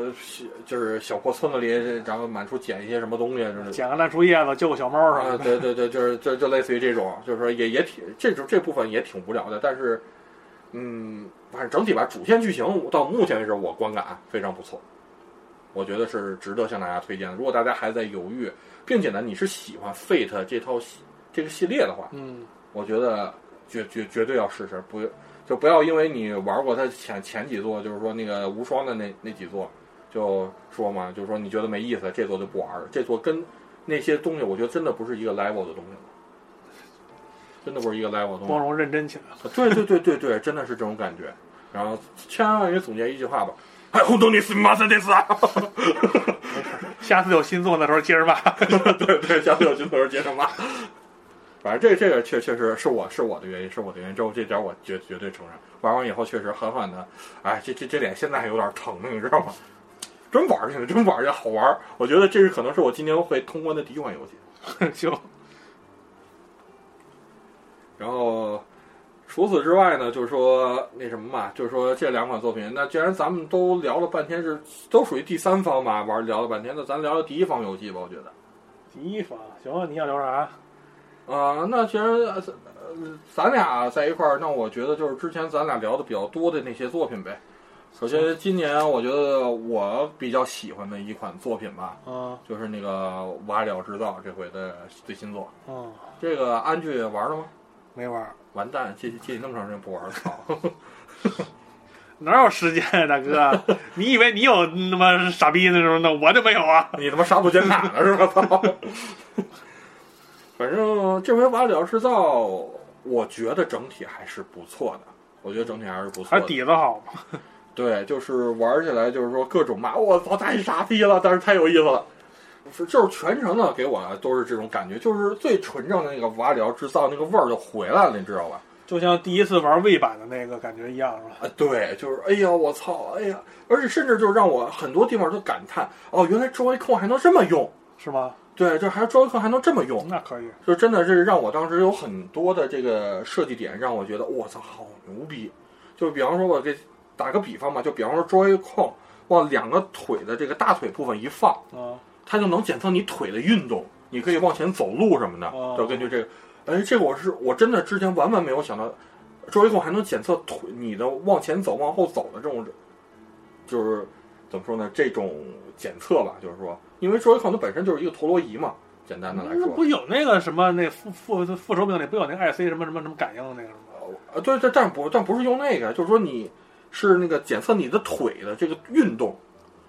就是小破村子里，然后满处捡一些什么东西，就是捡个烂树叶子救个小猫什啊，么的。对对对，就是就就类似于这种，就是说也也挺这种这部分也挺无聊的，但是嗯，反正整体吧，主线剧情到目前为止我观感非常不错，我觉得是值得向大家推荐的。如果大家还在犹豫，并且呢你是喜欢 Fate 这套系这个系列的话，嗯，我觉得绝绝绝对要试试，不就不要因为你玩过它前前几座，就是说那个无双的那那几座，就说嘛，就是说你觉得没意思，这座就不玩了。这座跟那些东西，我觉得真的不是一个 level 的东西了，真的不是一个 level 的东西光。荣认真起来了。对对对对对，真的是这种感觉。然后千万别总结一句话吧，哎，互动你死马三点四啊！下次有新作的时候接着骂。对对，下次有新作的时候接着骂。反正这这个确确实是我是我的原因，是我的原因。这这点我绝绝对承认。玩完以后确实狠狠的，哎，这这这脸现在还有点疼呢，你知道吗？真玩去了，真玩去，好玩。我觉得这是可能是我今年会通关的第一款游戏。行然后除此之外呢，就是说那什么嘛，就是说这两款作品，那既然咱们都聊了半天是都属于第三方嘛，玩聊了半天，那咱聊聊第一方游戏吧，我觉得。第一方行啊，你想聊啥？啊、那其实咱俩在一块儿，那我觉得就是之前咱俩聊的比较多的那些作品呗。首先，今年我觉得我比较喜欢的一款作品吧，嗯就是那个《瓦里奥制造》这回的最新作。嗯，这个安剧玩了吗？没玩，完蛋，借借你那么长时间不玩了，操！哪有时间啊，大哥？你以为你有那么傻逼那时候呢？我就没有啊。你他妈杀毒剪卡了是吧？操！反正这回《瓦里奥制造》，我觉得整体还是不错的。我觉得整体还是不错的。还底子好嘛？对，就是玩起来就是说各种骂，我操，太傻逼了，但是太有意思了。是，就是全程呢给我都是这种感觉，就是最纯正的那个瓦里奥制造那个味儿就回来了，你知道吧？就像第一次玩魏版的那个感觉一样，是吧？啊，对，就是哎呀，我操，哎呀，而且甚至就是让我很多地方都感叹，哦，原来 Joy-Con 还能这么用，是吗？对，这还 Joy-Con 还能这么用，那可以。就真的是让我当时有很多的这个设计点，让我觉得我操，好牛逼！就比方说，我给打个比方吧，就比方说 Joy-Con 往两个腿的这个大腿部分一放，啊，它就能检测你腿的运动，你可以往前走路什么的，哦就根据这个，哎，这个我是我真的之前万万没有想到，Joy-Con 还能检测腿你的往前走、往后走的这种，就是怎么说呢？这种检测吧，就是说，因为 Joy-Con 它本身就是一个陀螺仪嘛，简单的来说，不有那个什么那副副副手柄里不有那个 IC 什么什么什么感应的那个什么？呃，对对，但不但不是用那个，就是说你是那个检测你的腿的这个运动，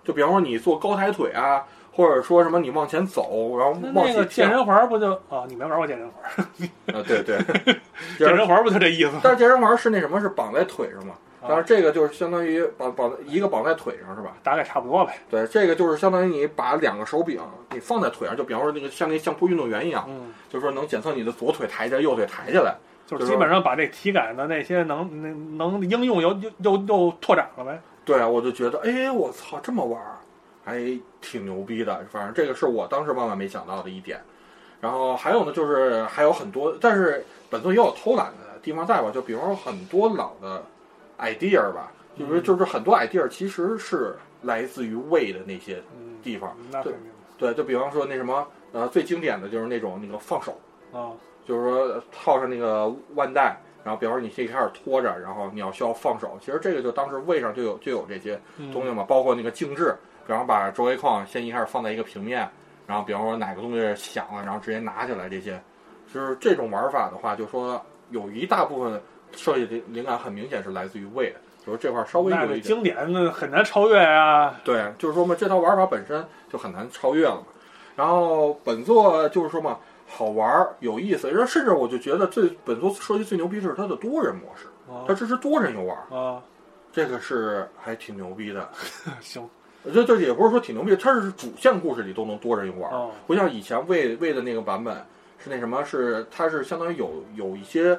就比方说你做高抬腿啊，或者说什么你往前走，然后那个健身环不就啊？你没玩过健身环？啊，对对，健身环不就这意思？但是健身环是那什么是绑在腿上嘛？啊当然这个就是相当于绑绑一个绑在腿上是吧？大概差不多呗。对，这个就是相当于你把两个手柄你放在腿上，就比方说那个像那相扑运动员一样，嗯，就是说能检测你的左腿抬起来，右腿抬起来。就是基本上把这体感的那些能能能应用又又又又拓展了呗。对啊，我就觉得，哎，我操，这么玩儿，还挺牛逼的。反正这个是我当时万万没想到的一点。然后还有呢，就是还有很多，但是本作也有偷懒的地方在吧？就比方说很多老的 idea 吧，就是就是很多 idea 其实是来自于胃的那些嗯，地方。那肯定对，就比方说那什么，呃，最经典的就是那种那个放手，啊，就是说套上那个腕带，然后比方说你先开始拖着，然后你要需要放手。其实这个就当时胃上就有就有这些东西嗯嘛，包括那个静置，比方把周围框先一开始放在一个平面，然后比方说哪个东西响了，然后直接拿起来这些，就是这种玩法的话，就说有一大部分设计灵灵感很明显是来自于魏的，就是这块儿稍微那个有一点。经典那很难超越啊。对，就是说嘛，这套玩法本身就很难超越了嘛。然后本作就是说嘛，好玩儿有意思，然后甚至我就觉得最本作设计最牛逼的是它的多人模式，啊它支持多人游玩，啊，这个是还挺牛逼的。行这这也不是说挺牛逼，它是主线故事里都能多人游玩，哦不像以前魏魏的那个版本是那什么，是它是相当于有有一些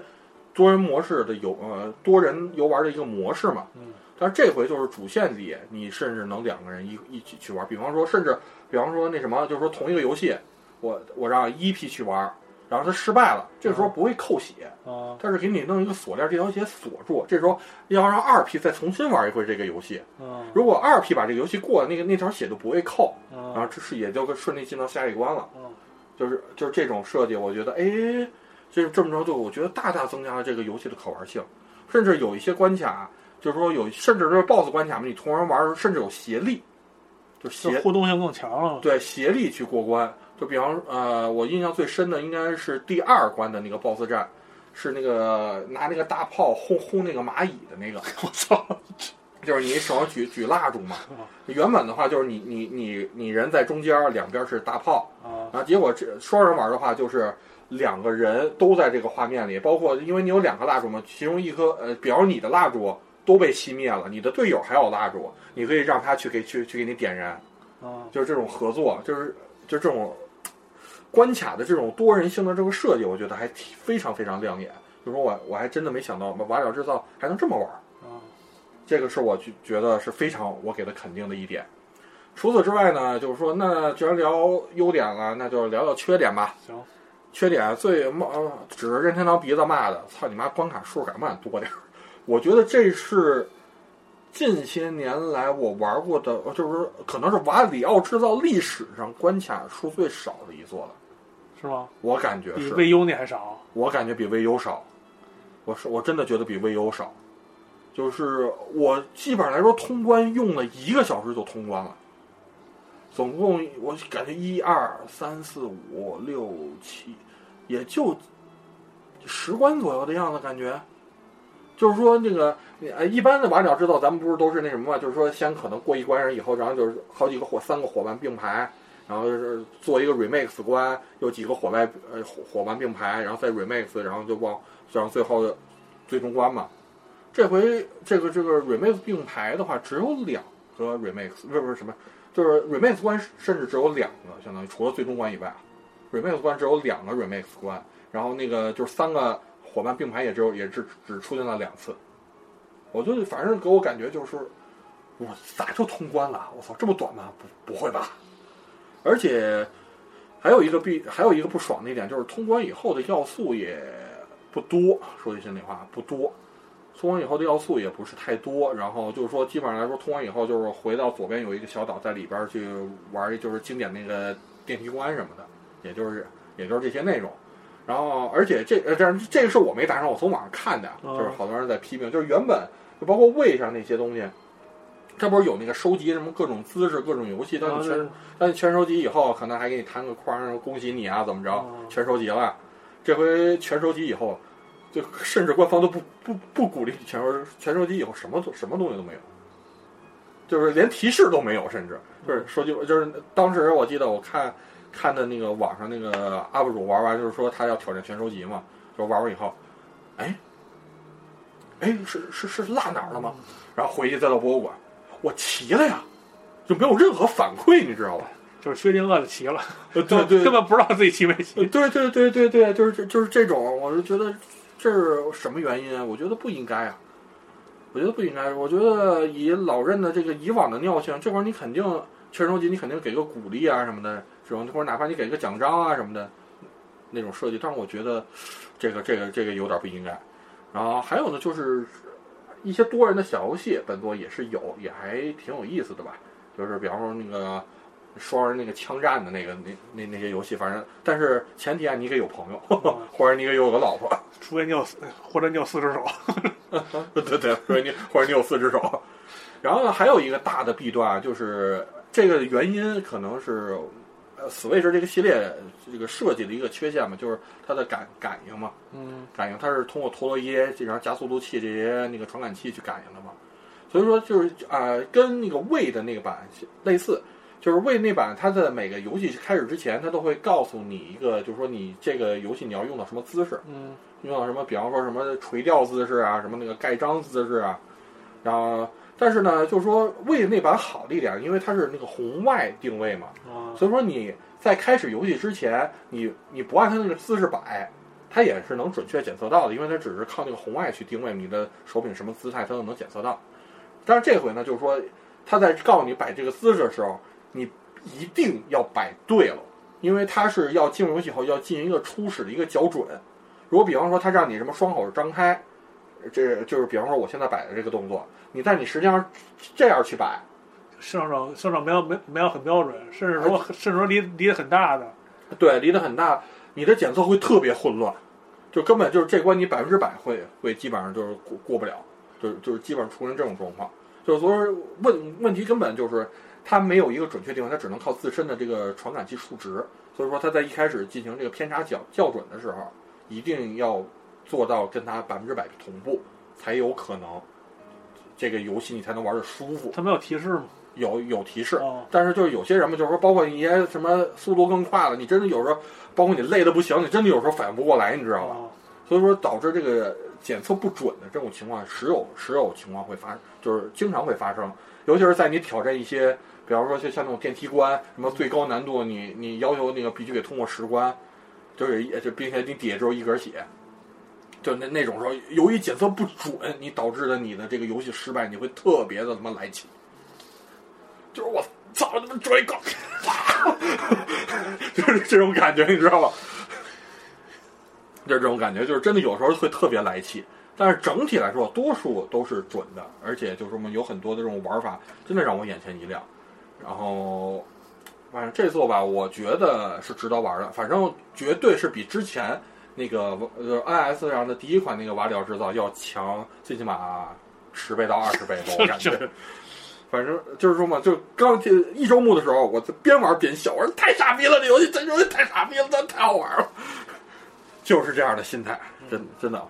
多人模式的游呃多人游玩的一个模式嘛。嗯但是这回就是主线里，你甚至能两个人一一起去玩。比方说，甚至比方说那什么，就是说同一个游戏，我我让一 P 去玩，然然后他失败了，这时候不会扣血，啊但是给你弄一个锁链，这条血锁住。这时候要让二 P 再重新玩一回这个游戏。嗯如果二 P 把这个游戏过了，那个那条血就不会扣，然嗯后这是也就顺利进到下一关了。嗯就是就是这种设计，我觉得哎，这这么着就我觉得大大增加了这个游戏的可玩性，甚至有一些关卡，就是说有甚至是 BOSS 关卡嘛，你同人玩的时候甚至有协力，就就协互动性更强了。对协力去过关。就比方呃，我印象最深的应该是第二关的那个 BOSS 战，是那个拿那个大炮轰轰那个蚂蚁的那个，我操！就是你手上举举蜡烛嘛啊。原本的话就是你你你你人在中间，两边是大炮。啊然后结果这双人玩的话，就是两个人都在这个画面里，包括因为你有两颗蜡烛嘛，其中一颗呃，比方你的蜡烛都被熄灭了，你的队友还有蜡烛，你可以让他去给去去给你点燃，啊就是这种合作，就是就这种关卡的这种多人性的这个设计，我觉得还挺非常非常亮眼。就是说我我还真的没想到瓦角制造还能这么玩。啊这个是我觉觉得是非常我给的肯定的一点。除此之外呢，就是说，那既然聊优点了，那就聊聊缺点吧。行，缺点最骂、呃指着任天堂鼻子骂的，操你妈，关卡数敢不敢多点儿？我觉得这是近些年来我玩过的，呃就是可能是瓦里奥制造历史上关卡数最少的一座了。是吗？我感觉是，比微优那还少。我感觉比 VU 少，我是我真的觉得比 VU 少，就是我基本上来说通关用了一个小时就通关了，总共我感觉一二三四五六七，也就十关左右的样子，感觉。就是说，那个呃，一般的瓦角制造，咱们不是都是那什么嘛？就是说，先可能过一关，然后以后，然后就是好几个伙，三个伙伴并排，然后就是做一个 remix 关，有几个伙伴呃伙伙伴并排，然后再 remix，然后就往然后最后的最终关嘛。这回这个这个 remix 并排的话，只有两个 remix，不是不是什么，就是 remix 关甚至只有两个，相当于除了最终关以外，remix 关只有两个 remix 关，然后那个就是三个伙伴并排也只有也只只出现了两次。我就反正给我感觉就是，我咋就通关了？我操，这么短吗？不不会吧？而且还有一个必还有一个不爽的一点就是通关以后的要素也不多，说句心里话不多。通完以后的要素也不是太多，然后就是说基本上来说，通完以后就是回到左边有一个小岛，在里边去玩就是经典那个电梯关什么的，也就是也就是这些内容。然后而且这呃这样这个是我没打上，我从网上看的，哦就是好多人在批评，就是原本就包括位上那些东西，它不是有那个收集什么各种姿势、各种游戏，当你全啊当你全收集以后，可能还给你弹个框儿，恭喜你啊，怎么着哦？全收集了。这回全收集以后，就甚至官方都不不不鼓励你全收全收集以后什么都什么东西都没有，就是连提示都没有，甚至就是说句就是当时我记得我看看的那个网上那个 UP 主玩完，就是说他要挑战全收集嘛，就玩完以后，哎，哎是是是落哪儿了吗？然后回去再到博物馆，我齐了呀，就没有任何反馈，你知道吧？就是薛定谔的齐了，呃对对 根本不知道自己齐没齐。对对对对对，就是这就是这种，我是觉得这是什么原因啊？我觉得不应该啊，我觉得不应该。我觉得以老任的这个以往的尿性，这会儿你肯定全收集，你肯定给个鼓励啊什么的，这种或者哪怕你给个奖章啊什么的，那种设计。但是我觉得这个这个这个有点不应该。然后还有呢，就是一些多人的小游戏，本作也是有，也还挺有意思的吧。就是比方说那个双人那个枪战的那个那那那些游戏，反正但是前提啊，你得有朋友，或者你得有个老婆，除非你有四，或者你有四只手。对对，或者你或者你有四只手。然后呢，还有一个大的弊端啊，就是这个原因可能是呃 Switch 这个系列这个设计的一个缺陷嘛，就是它的感感应嘛，嗯感应它是通过陀螺仪、这然后加速度器这些那个传感器去感应的嘛。所以说就是啊、呃跟那个 w 的那个版类似，就是为那版它在每个游戏开始之前，它都会告诉你一个，就是说你这个游戏你要用到什么姿势，嗯用到什么，比方说什么垂钓姿势啊，什么那个盖章姿势啊，然后但是呢，就是说为那版好的一点，因为它是那个红外定位嘛，啊所以说你在开始游戏之前，你你不按它那个姿势摆，它也是能准确检测到的，因为它只是靠那个红外去定位你的手柄什么姿态，它都能检测到。但是这回呢，就是说它在告诉你摆这个姿势的时候，你一定要摆对了，因为它是要进入游戏后要进行一个初始的一个校准。如果比方说它让你什么双手张开，这就是比方说我现在摆的这个动作，你在你实际上这样去摆，上手上手没有没没有很标准，甚至说甚至说离离得很大的，对，离得很大，你的检测会特别混乱，就根本就是这关你百分之百会会基本上就是过过不了，就是就是基本上出现这种状况，就是说问问题根本就是它没有一个准确定位，它只能靠自身的这个传感器数值，所以说它在一开始进行这个偏差校校准的时候，一定要做到跟它百分之百同步，才有可能这个游戏你才能玩的舒服。它没有提示吗？有有提示，哦，但是就是有些人嘛，就是说，包括一些什么速度更快了，你真的有时候，包括你累的不行，你真的有时候反应不过来，你知道吧？哦所以说导致这个检测不准的这种情况，时有时有情况会发，就是经常会发生，尤其是在你挑战一些，比方说就像那种电梯关，什么最高难度，你你要求那个必须得通过十关，就是就并且你底下只有一格血。就那那种时候，由于检测不准，你导致的你的这个游戏失败，你会特别的他妈来气。就是我操他妈追狗，就是这种感觉，你知道吧？就是这种感觉，就是真的有时候会特别来气。但是整体来说，多数都是准的，而且就是我们有很多的这种玩法，真的让我眼前一亮。然后，反正这座吧，我觉得是值得玩的。反正绝对是比之前那个呃 NS 上的第一款那个瓦里奥制造要强，最起码十倍到二十倍吧，我感觉。反正就是说嘛，就刚进一周目的时候，我就边玩边笑，我说太傻逼了，这游戏真游戏太傻逼了，真太好玩了，就是这样的心态，真真的，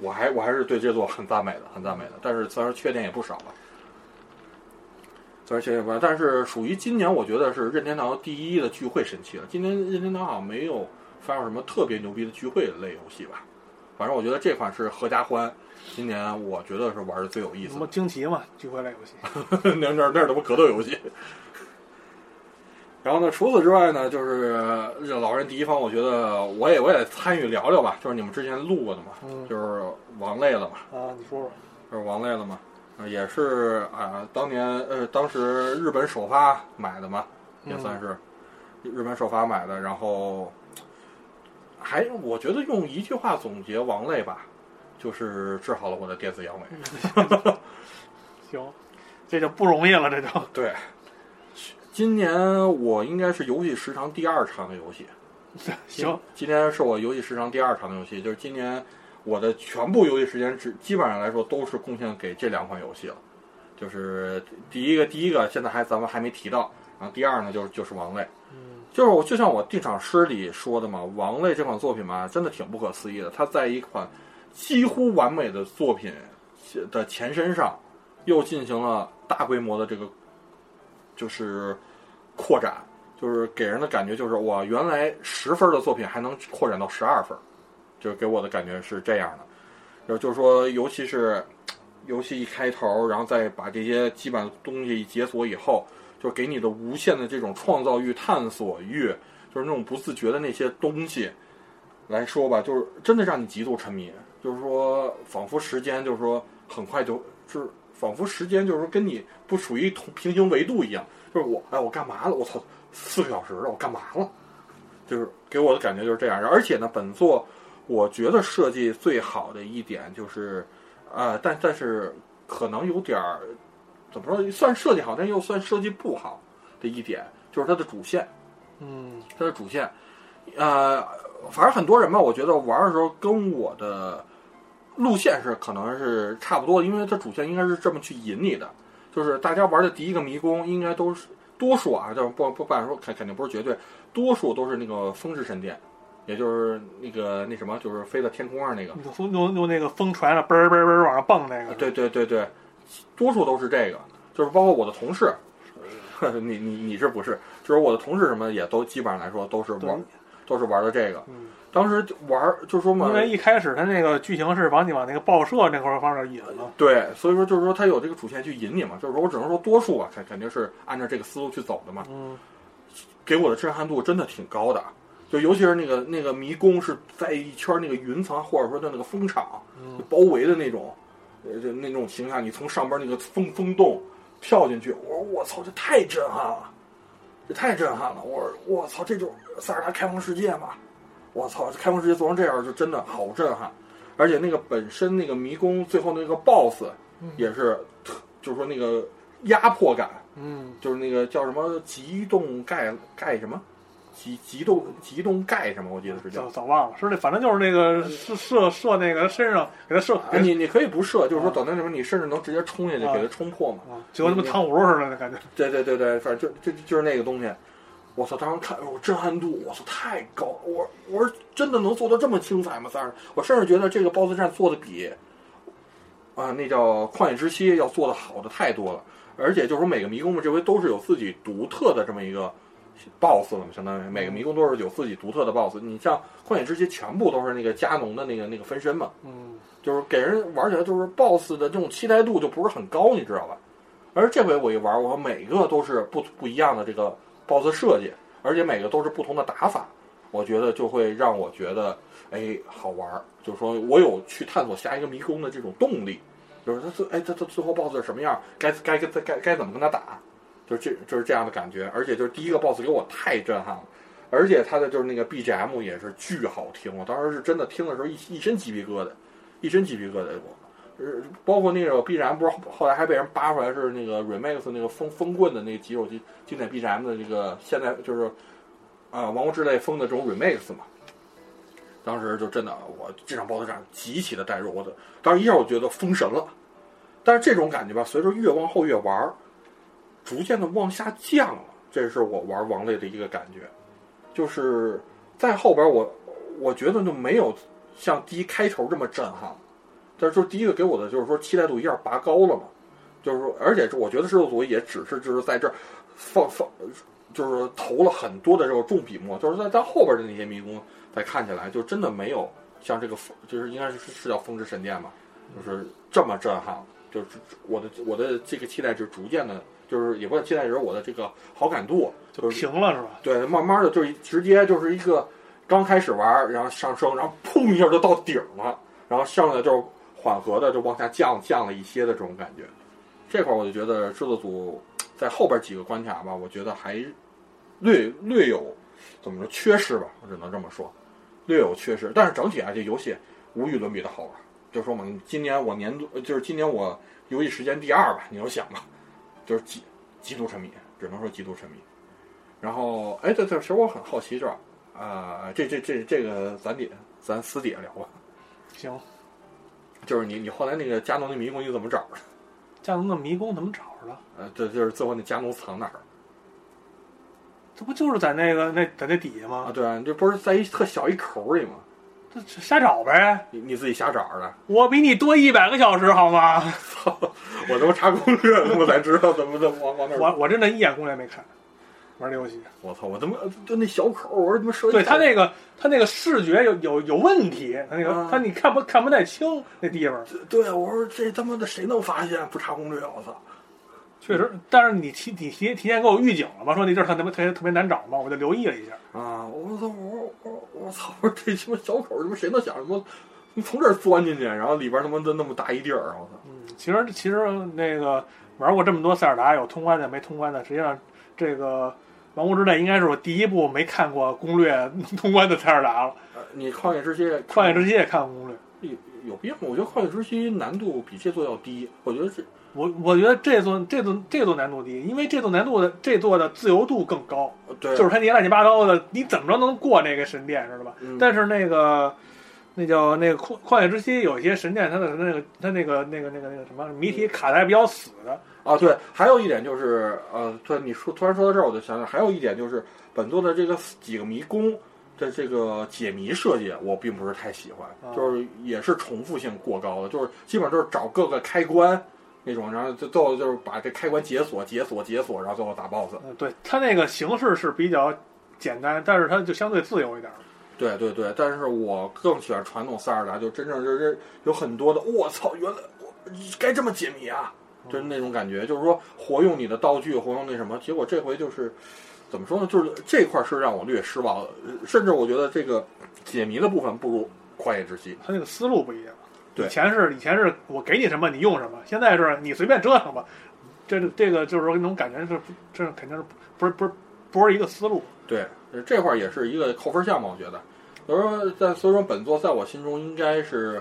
我还我还是对这座很赞美的，很赞美的。但是虽然缺点也不少吧，虽然缺点不少，但是属于今年我觉得是任天堂第一的聚会神器了。今年任天堂好像没有发售什么特别牛逼的聚会类游戏吧，反正我觉得这款是合家欢。今年我觉得是玩的最有意思的什么。惊奇嘛，聚会类游戏。那那那是他妈格斗游戏。然后呢，除此之外呢，就是这老人第一方，我觉得我也我也参与聊聊吧，就是你们之前录过的嘛，嗯就是王累了嘛，啊，你说说。就是王累了嘛，呃也是啊，当年呃当时日本首发买的嘛，也嗯算是日本首发买的，然后还我觉得用一句话总结王类吧，就是治好了我的电子阳痿。行，这就不容易了，这就。对，今年我应该是游戏时长第二长的游戏。行，今天是我游戏时长第二长的游戏，就是今年我的全部游戏时间只基本上来说都是贡献给这两款游戏了。就是第一个，第一个现在还咱们还没提到，然后第二呢就是就是王类，嗯就是我就像我定场诗里说的嘛，王类这款作品嘛，真的挺不可思议的。它在一款几乎完美的作品的前身上，又进行了大规模的这个就是扩展，就是给人的感觉就是我，原来十分的作品还能扩展到十二分，就是给我的感觉是这样的。就就是说，尤其是游戏一开头，然后再把这些基本东西一解锁以后，就给你的无限的这种创造欲、探索欲，就是那种不自觉的那些东西来说吧，就是真的让你极度沉迷。就是说，仿佛时间就是说很快就就是仿佛时间就是说跟你不属于同平行维度一样。就是我哎，我干嘛了？我操，四个小时了，我干嘛了？就是给我的感觉就是这样。而且呢，本作我觉得设计最好的一点就是，呃，但但是可能有点儿怎么说，算设计好，但又算设计不好的一点，就是它的主线。嗯。它的主线，呃，反正很多人吧，我觉得玩的时候跟我的路线是可能是差不多，因为它主线应该是这么去引你的，就是大家玩的第一个迷宫应该都是多数啊，就是不不不敢说肯肯定不是绝对，多数都是那个风之神殿，也就是那个那什么，就是飞到天空上那个，用用用那个风船了，嘣儿嘣儿嘣儿往上蹦那个。对对对对，多数都是这个，就是包括我的同事，你你你是不是？就是我的同事什么也都基本上来说都是对玩，都是玩的这个。嗯，当时玩儿就说嘛因，为一开始他那个剧情是往你往那个报社那块儿方面引了。对，所以说就是说他有这个主线去引你嘛，就是说我只能说多数啊，肯肯定是按照这个思路去走的嘛，嗯给我的震撼度真的挺高的。就尤其是那个那个迷宫是在一圈那个云层或者说叫那个风场嗯包围的那种，呃，就那种形象，你从上边那个风风洞跳进去，我说我操，这太震撼了，这太震撼了！我说我操，这种塞尔达开放世界嘛，我操，开放世界做成这样就真的好震撼，而且那个本身那个迷宫最后那个 BOSS 也是特，就是说那个压迫感，嗯，就是那个叫什么极冻盖盖什么。极极冻极冻盖什么？我记得是叫早早忘了，是那反正就是那个射射射那个身上给他射，哎，你你可以不射，就是说等那什么，你甚至能直接冲下去给他冲破嘛，就跟他妈糖葫芦似的那感觉。对对对对，反正就就就是那个东西。我操！当时看，我震撼度，我操，太高！我我说真的能做到这么精彩吗？三儿，我甚至觉得这个 BOSS 战做的比啊那叫《旷野之息》要做的好的太多了。而且就是说每个迷宫嘛，这回都是有自己独特的这么一个。BOSS 了嘛，相当于每个迷宫都是有自己独特的 BOSS。你像旷野之息，全部都是那个加农的那个那个分身嘛，嗯，就是给人玩起来就是 BOSS 的这种期待度就不是很高，你知道吧？而这回我一玩，我每个都是不不一样的这个 BOSS 设计，而且每个都是不同的打法，我觉得就会让我觉得哎好玩，就是说我有去探索下一个迷宫的这种动力，就是他最哎他他最后 BOSS 是什么样，该该该该该怎么跟他打。就是这就是这样的感觉，而且就是第一个 boss 给我太震撼了，而且他的就是那个 BGM 也是巨好听，我当时是真的听的时候一一身鸡皮疙瘩，一身鸡皮疙瘩。我，呃，包括那个 BGM 不是后来还被人扒出来是那个 remix 那个风风棍的那个几首经经典 BGM 的这个现在就是啊《王国之泪》风的这种 remix 嘛，当时就真的我这场 boss 战极其的带入，我的当时一下我觉得封神了，但是这种感觉吧，随着越往后越玩。逐渐的往下降了，这是我玩王类的一个感觉，就是在后边我我觉得就没有像第一开头这么震撼，但是就第一个给我的就是说期待度一下拔高了嘛，就是说而且我觉得制作组也只是就是在这儿放放就是投了很多的这种重笔墨，就是在在后边的那些迷宫在看起来就真的没有像这个就是应该是是叫风之神殿嘛，就是这么震撼，就是我的我的这个期待值逐渐的。就是也不期待人我的这个好感度就平了是吧？对，慢慢的就直接就是一个刚开始玩，然后上升，然后砰一下就到顶了，然后剩下就缓和的就往下降降了一些的这种感觉。这块我就觉得制作组在后边几个关卡吧，我觉得还略略有怎么说缺失吧，我只能这么说，略有缺失。但是整体啊，这游戏无与伦比的好玩。就说嘛，今年我年度就是今年我游戏时间第二吧，你就想吧。就是极极度沉迷，只能说极度沉迷。然后，哎，对对，其实我很好奇，就是吧？啊，这这这这个，咱得咱私底下聊吧。行。就是你你后来那个加农的迷宫你怎么找的？加农的迷宫怎么找着的？呃，这就是最后那加农藏哪儿？这不就是在那个那在那底下吗？啊，对啊，这不是在一特小一口里吗？这瞎找呗，你你自己瞎找的。我比你多一百个小时，好吗？操！我他妈查攻略，我才知道怎么怎么往往那。我我真的一眼攻略没看，玩这游戏。我操！我他妈就那小口，我说他妈手。对他那个他那个视觉有有有问题，他那个他你看不看不太清那地方。对，我说这他妈的谁能发现不查攻略？我操！确实，但是你提你提提前给我预警了嘛？说那地儿特别特别特别难找嘛？我就留意了一下。啊！我操！我我我操！我这他妈小口？他妈谁能想什么？你从这儿钻进去，然后里边他妈的那么大一地儿！我操！嗯，其实其实那个玩过这么多塞尔达，有通关的没通关的，实际上这个《王国之泪》应该是我第一部没看过攻略通关的塞尔达了。你旷野之息，旷野之息也看过攻略？有有必要吗？我觉得旷野之息难度比这座要低。我觉得这。我我觉得这座这座这座难度低，因为这座难度的这座的自由度更高，对，就是它那些乱七八糟的，你怎么着能过那个神殿，知道吧？但是那个那叫那个旷旷野之息，有一些神殿，它的那个它那个那个那个那个什么谜题卡的还比较死的啊。对，还有一点就是，呃，对，你说突然说到这儿，我就想想，还有一点就是本作的这个几个迷宫的这个解谜设计，我并不是太喜欢，就是也是重复性过高的，就是基本上就是找各个开关。那种，然后就最后就是把这开关解锁、解锁、解锁，然后最后打 BOSS。嗯，对，它那个形式是比较简单，但是它就相对自由一点。对对对，但是我更喜欢传统塞尔达，就真正就是有很多的，我操，原来我该这么解谜啊，就是那种感觉，就是说活用你的道具，活用那什么。结果这回就是怎么说呢？就是这块是让我略失望，甚至我觉得这个解谜的部分不如《旷野之息》。它那个思路不一样。以前是以前是我给你什么你用什么，现在是你随便折腾吧。这这个就是说那种感觉是这肯定是不是不是不是一个思路。对，这块儿也是一个扣分项嘛，我觉得。所以说，在所以说本作在我心中应该是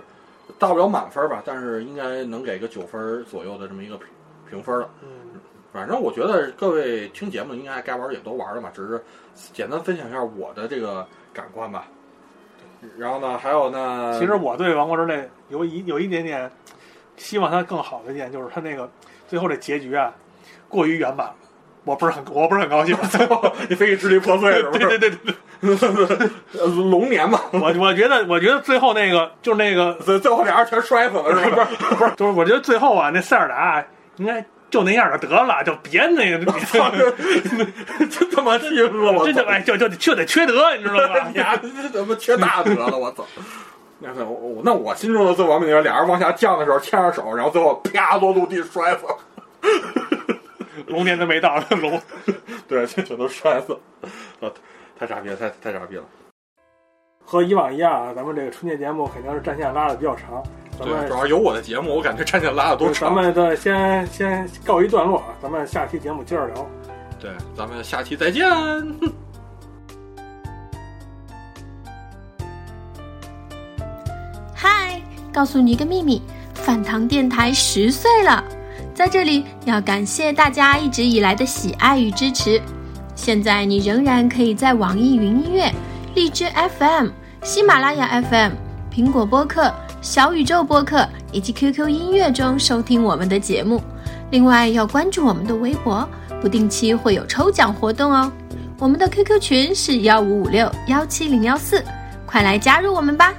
大不了满分吧，但是应该能给个九分左右的这么一个评评分了。嗯，反正我觉得各位听节目应该该玩也都玩了嘛，只是简单分享一下我的这个感官吧。然后呢，还有呢，其实我对《王国之泪》有一有一点点希望它更好的一点，就是它那个最后这结局啊，过于圆满了，我不是很我不是很高兴。最后你非得支离破碎是不是？对对对对，呃 龙年嘛，我我觉得我觉得最后那个就是那个最最后俩人全摔死了是吧？不是不是，就是我觉得最后啊，那塞尔达应该就那样就得了，就别那个，真他妈气死我！这就哎就就就得缺德，你知道吧？呀，这怎么缺大德了？我操！那我我那我心中的最完美就是俩人往下降的时候牵着手，然后最后啪落陆地摔死了。龙年都没到，龙 对，这全都摔死太傻逼了，太太傻逼了。和以往一样啊，咱们这个春节节目肯定是战线拉的比较长。咱对，们主要有我的节目，我感觉战线拉的多咱。们的先先告一段落啊，咱们下期节目接着聊。对，咱们下期再见。嗨，告诉你一个秘密，饭堂电台十岁了，在这里要感谢大家一直以来的喜爱与支持。现在你仍然可以在网易云音乐、荔枝 FM、喜马拉雅 FM、苹果播客、小宇宙播客以及 QQ 音乐中收听我们的节目。另外要关注我们的微博，不定期会有抽奖活动哦。我们的 QQ 群是幺五五六幺七零幺四，快来加入我们吧！